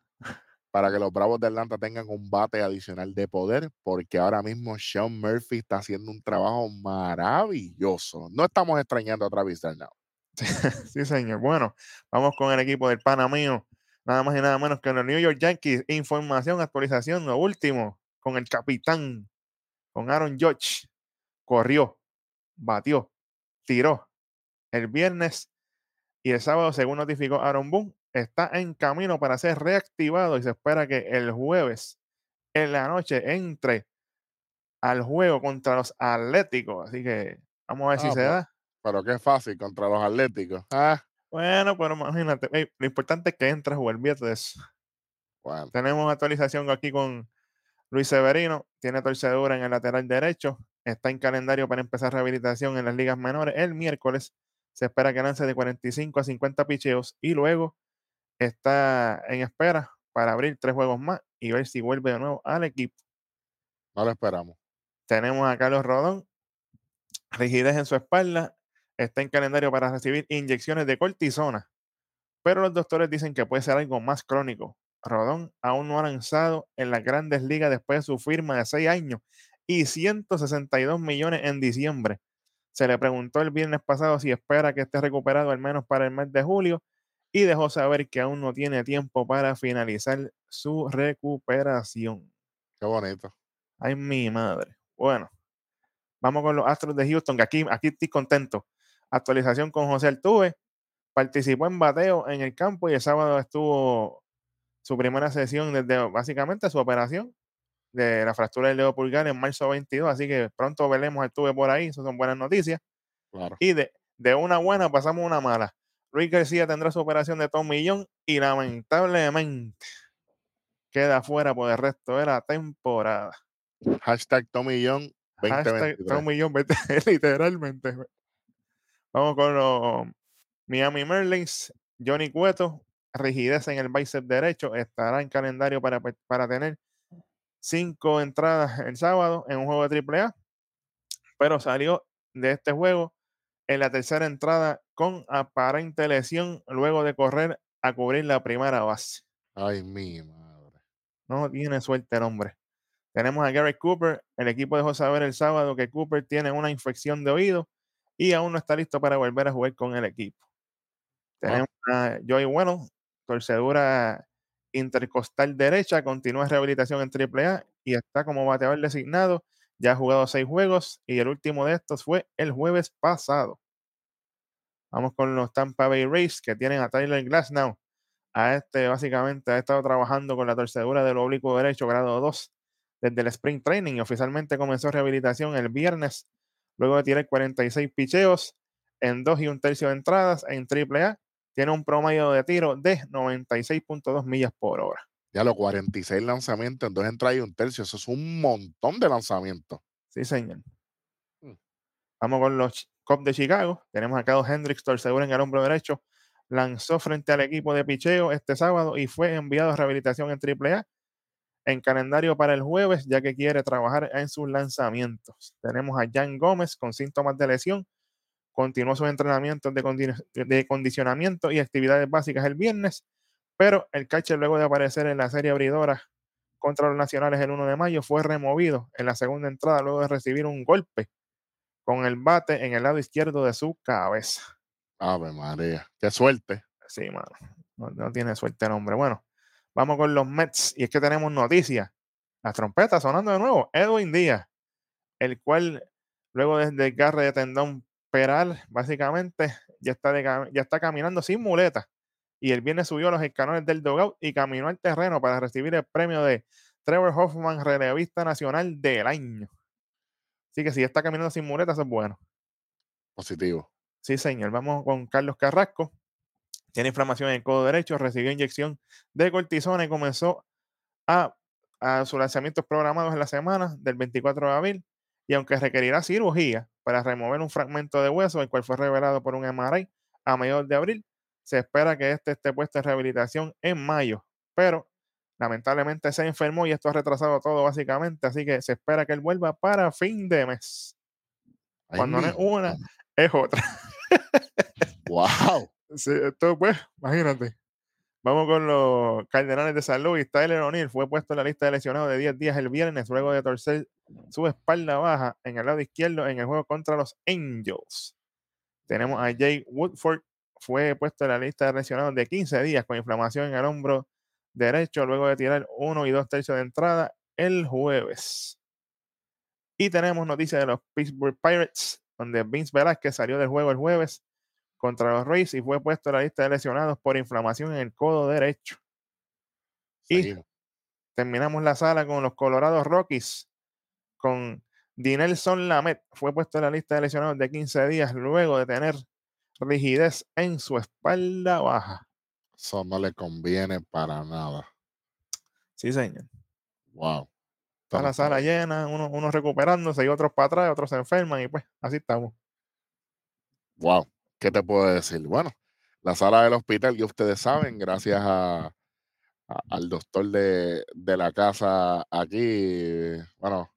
para que los Bravos de Atlanta tengan un bate adicional de poder, porque ahora mismo Sean Murphy está haciendo un trabajo maravilloso. No estamos extrañando a Travis Darnau. Sí, señor. Bueno, vamos con el equipo del pana mío. Nada más y nada menos que los New York Yankees. Información, actualización, lo último. Con el capitán, con Aaron Judge. Corrió, batió, tiró el viernes y el sábado, según notificó Aaron Boone, está en camino para ser reactivado y se espera que el jueves en la noche entre al juego contra los Atléticos. Así que vamos a ver si Ah, se pues. da. Pero qué fácil contra los Atléticos. Ah, Bueno, pero imagínate, lo importante es que entre a jugar, eso. bueno, Tenemos actualización aquí con Luis Severino, tiene torcedura en el lateral derecho, está en calendario para empezar rehabilitación en las ligas menores el miércoles. Se espera que lance de 45 a 50 picheos y luego está en espera para abrir tres juegos más y ver si vuelve de nuevo al equipo. no lo esperamos. Tenemos a Carlos Rodón, rigidez en su espalda, está en calendario para recibir inyecciones de cortisona, pero los doctores dicen que puede ser algo más crónico. Rodón aún no ha lanzado en las grandes ligas después de su firma de seis años y 162 millones en diciembre. Se le preguntó el viernes pasado si espera que esté recuperado al menos para el mes de julio y dejó saber que aún no tiene tiempo para finalizar su recuperación. Qué bonito. Ay, mi madre. Bueno, vamos con los Astros de Houston, que aquí, aquí estoy contento. Actualización con José Altuve. Participó en bateo en el campo y el sábado estuvo su primera sesión desde básicamente su operación de la fractura del dedo pulgar en marzo 22. Así que pronto veremos a Altuve por ahí. Esas son buenas noticias. Claro. Y de, de una buena pasamos a una mala. Luis García tendrá su operación de tomillón y lamentablemente queda fuera por el resto de la temporada. Hashtag Tommy John Hashtag 2023. Tommy John 20, literalmente. Vamos con los Miami Marlins. Johnny Cueto, rigidez en el bíceps derecho, estará en calendario para, para tener cinco entradas el sábado en un juego de AAA, pero salió de este juego en la tercera entrada con aparente lesión luego de correr a cubrir la primera base. Ay, mi madre. No tiene suerte el hombre. Tenemos a Gary Cooper. El equipo dejó saber el sábado que Cooper tiene una infección de oído y aún no está listo para volver a jugar con el equipo. Tenemos a Joey Bueno, torcedura intercostal derecha, continúa rehabilitación en AAA y está como bateador designado. Ya ha jugado seis juegos y el último de estos fue el jueves pasado. Vamos con los Tampa Bay Rays que tienen a Tyler Glasnow. A este básicamente ha estado trabajando con la torcedura del oblicuo derecho grado 2 desde el Spring Training y oficialmente comenzó rehabilitación el viernes luego de tirar 46 picheos en 2 y un tercio de entradas en AAA. Tiene un promedio de tiro de 96.2 millas por hora. Ya los 46 lanzamientos en dos entradas y un tercio. Eso es un montón de lanzamientos. Sí, señor. Mm. Vamos con los Cubs de Chicago. Tenemos a Kyle Hendricks, torcedura en el hombro derecho. Lanzó frente al equipo de picheo este sábado y fue enviado a rehabilitación en AAA en calendario para el jueves, ya que quiere trabajar en sus lanzamientos. Tenemos a Jan Gómez con síntomas de lesión. Continuó sus entrenamientos de, condi- de condicionamiento y actividades básicas el viernes, pero el catcher luego de aparecer en la serie abridora contra los nacionales el 1 de mayo fue removido en la segunda entrada luego de recibir un golpe con el bate en el lado izquierdo de su cabeza. Ave María. Qué suerte. Sí, mano. No, no tiene suerte el hombre. Bueno, vamos con los Mets. Y es que tenemos noticias. Las trompetas sonando de nuevo. Edwin Díaz, el cual luego del desgarre de tendón peral, básicamente ya está, de ya está caminando sin muletas. Y el viernes subió los escalones del dugout y caminó al terreno para recibir el premio de Trevor Hoffman, relevista nacional del año. Así que si ya está caminando sin muletas, eso es bueno. Positivo. Sí, señor. Vamos con Carlos Carrasco. Tiene inflamación en el codo derecho, recibió inyección de cortisona y comenzó a, a sus lanzamientos programados en la semana del 24 de abril. Y aunque requerirá cirugía para remover un fragmento de hueso, el cual fue revelado por un MRI a mediados de abril, se espera que este esté puesto en rehabilitación en mayo. Pero lamentablemente se enfermó y esto ha retrasado todo básicamente, así que se espera que él vuelva para fin de mes. Ay, Cuando no es una, es otra. Wow. Sí, esto pues, imagínate. Vamos con los Cardenales de San Luis. Tyler O'Neill fue puesto en la lista de lesionados de 10 días el viernes luego de torcer su espalda baja en el lado izquierdo en el juego contra los Angels. Tenemos a Jay Woodford, fue puesto en la lista de lesionados de 15 días con inflamación en el hombro derecho luego de tirar uno y dos tercios de entrada el jueves. Y tenemos noticias de los Pittsburgh Pirates, donde Vince Velázquez salió del juego el jueves contra los Rays y fue puesto en la lista de lesionados por inflamación en el codo derecho. Y terminamos la sala con los Colorado Rockies, con Dinelson Lamet, fue puesto en la lista de lesionados de 15 días luego de tener rigidez en su espalda baja. Eso no le conviene para nada. Sí, señor. Wow. Está la sala llena, unos uno recuperándose y otros para atrás, otros se enferman y pues así estamos. Wow. ¿Qué te puedo decir? Bueno, la sala del hospital, que ustedes saben, gracias a, a- al doctor de, de la casa aquí. Bueno,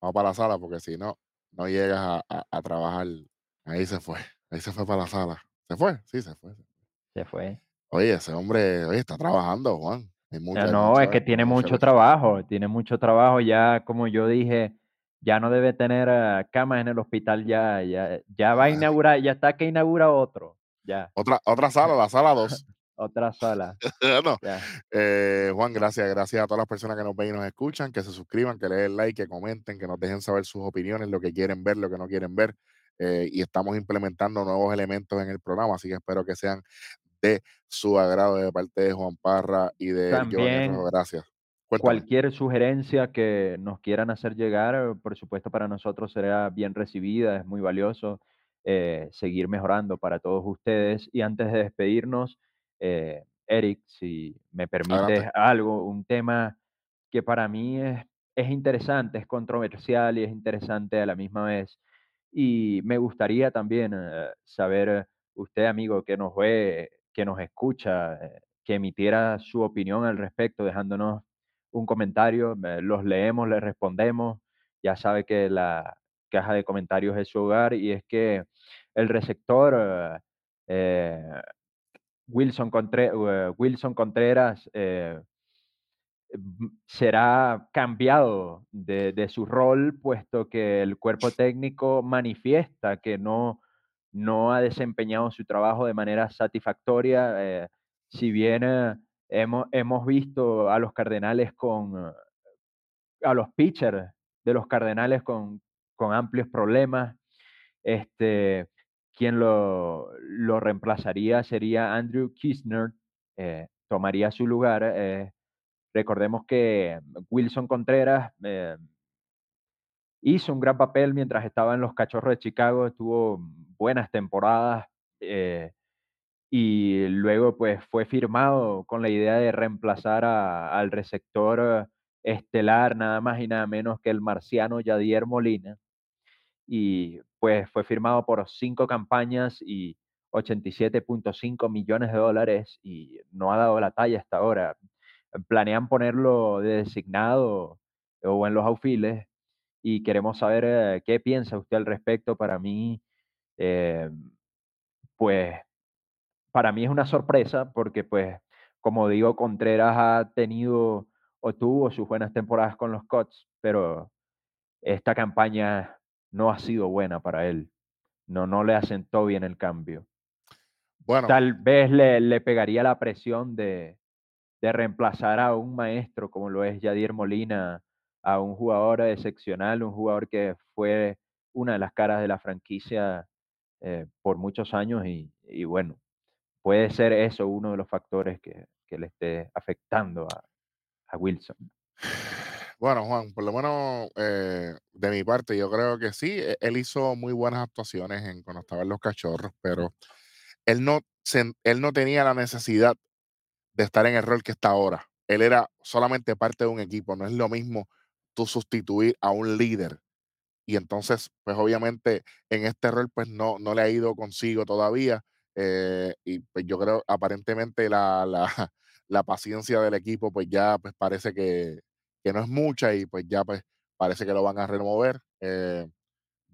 vamos para la sala porque si no, no llegas a, a- trabajar. Ahí se fue. Ahí se fue para la sala. ¿Se fue? Sí, se fue. Se fue. Oye, ese hombre, oye, está trabajando, Juan. Ah, mucha, No, es que tiene mucho trabajo, tiene mucho trabajo. Ya, como yo dije, ya no debe tener ah, camas en el hospital. Ya, ya, ya va a Ah. inaugurar, ya está que inaugura otro. Ya, Otra, otra sala, la sala 2. otra sala. no, Ya. Eh, Juan, gracias, gracias a todas las personas que nos ven y nos escuchan, que se suscriban, que le den like, que comenten, que nos dejen saber sus opiniones, lo que quieren ver, lo que no quieren ver. eh, y estamos implementando nuevos elementos en el programa, así que espero que sean de su agrado de parte de Juan Parra y de También. Gracias. Cuéntame. Cualquier sugerencia que nos quieran hacer llegar, por supuesto, para nosotros será bien recibida, es muy valioso eh, seguir mejorando para todos ustedes. Y antes de despedirnos, eh, Eric, si me permites Adelante. algo, un tema que para mí es, es interesante, es controversial y es interesante a la misma vez. Y me gustaría también eh, saber, usted, amigo, que nos ve, que nos escucha, eh, que emitiera su opinión al respecto, dejándonos un comentario, los leemos, les respondemos. Ya sabe que la caja de comentarios es su hogar y es que el receptor eh, Wilson, Contre- eh, Wilson Contreras eh, será cambiado de, su rol, puesto que el cuerpo técnico manifiesta que no, no ha desempeñado su trabajo de manera satisfactoria. eh, si bien hemos, hemos visto a los Cardenales con, a los pitchers de los Cardenales con, con amplios problemas, este, quien lo, lo reemplazaría sería Andrew Kisner, eh, tomaría su lugar. eh, recordemos que Wilson Contreras eh, hizo un gran papel mientras estaba en los Cachorros de Chicago, tuvo buenas temporadas eh, y luego pues fue firmado con la idea de reemplazar a- al receptor estelar, nada más y nada menos que el marciano Yadier Molina y pues fue firmado por cinco campañas y 87.5 millones de dólares y no ha dado la talla hasta ahora. Planean ponerlo de designado o en los outfields y queremos saber eh, qué piensa usted al respecto. Para mí eh, pues para mí es una sorpresa porque, pues, como digo, Contreras ha tenido o tuvo sus buenas temporadas con los Cots, pero esta campaña no ha sido buena para él. No, no le asentó bien el cambio. Bueno, Tal vez le, le pegaría la presión de, de reemplazar a un maestro como lo es Yadier Molina, a un jugador excepcional, un jugador que fue una de las caras de la franquicia eh, por muchos años y, y bueno, puede ser eso uno de los factores que, que le esté afectando a, a Wilson. Bueno, Juan, por lo menos eh, de mi parte, yo creo que sí, e- él hizo muy buenas actuaciones en, cuando estaba en los cachorros, pero él no, se- él no tenía la necesidad de estar en el rol que está ahora. Él era solamente parte de un equipo, no es lo mismo tú sustituir a un líder. Y entonces, pues obviamente en este rol, pues no, no le ha ido consigo todavía. Eh, y pues yo creo, aparentemente la, la, la paciencia del equipo, pues ya pues parece que, que no es mucha y pues ya pues parece que lo van a remover. eh,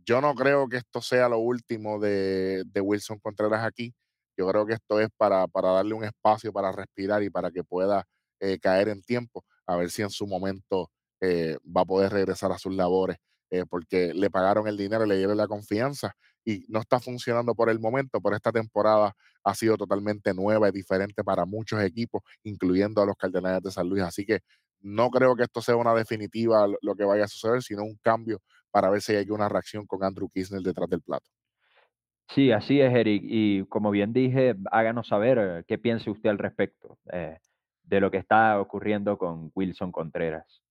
yo no creo que esto sea lo último de, de Wilson Contreras aquí. Yo creo que esto es para, para darle un espacio para respirar y para que pueda eh, caer en tiempo, a ver si en su momento va a poder regresar a sus labores, eh, porque le pagaron el dinero, le dieron la confianza y no está funcionando por el momento, pero esta temporada ha sido totalmente nueva y diferente para muchos equipos, incluyendo a los Cardenales de San Luis. Así que no creo que esto sea una definitiva lo- que vaya a suceder, sino un cambio para ver si hay una reacción con Andrew Kisner detrás del plato. Sí, así es, Eric. Y como bien dije, háganos saber eh, qué piensa usted al respecto eh, de lo que está ocurriendo con Wilson Contreras.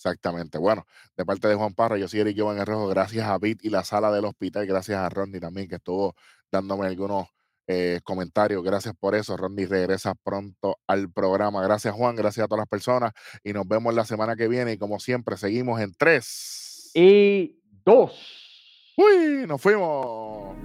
Exactamente. Bueno, de parte de Juan Parra, yo soy Eric Herrejo, gracias a Bit y la sala del hospital, gracias a Ronnie también que estuvo dándome algunos eh, comentarios, gracias por eso. Ronnie regresa pronto al programa. Gracias Juan, gracias a todas las personas y nos vemos la semana que viene y como siempre seguimos en tres. Y dos. ¡Uy! Nos fuimos.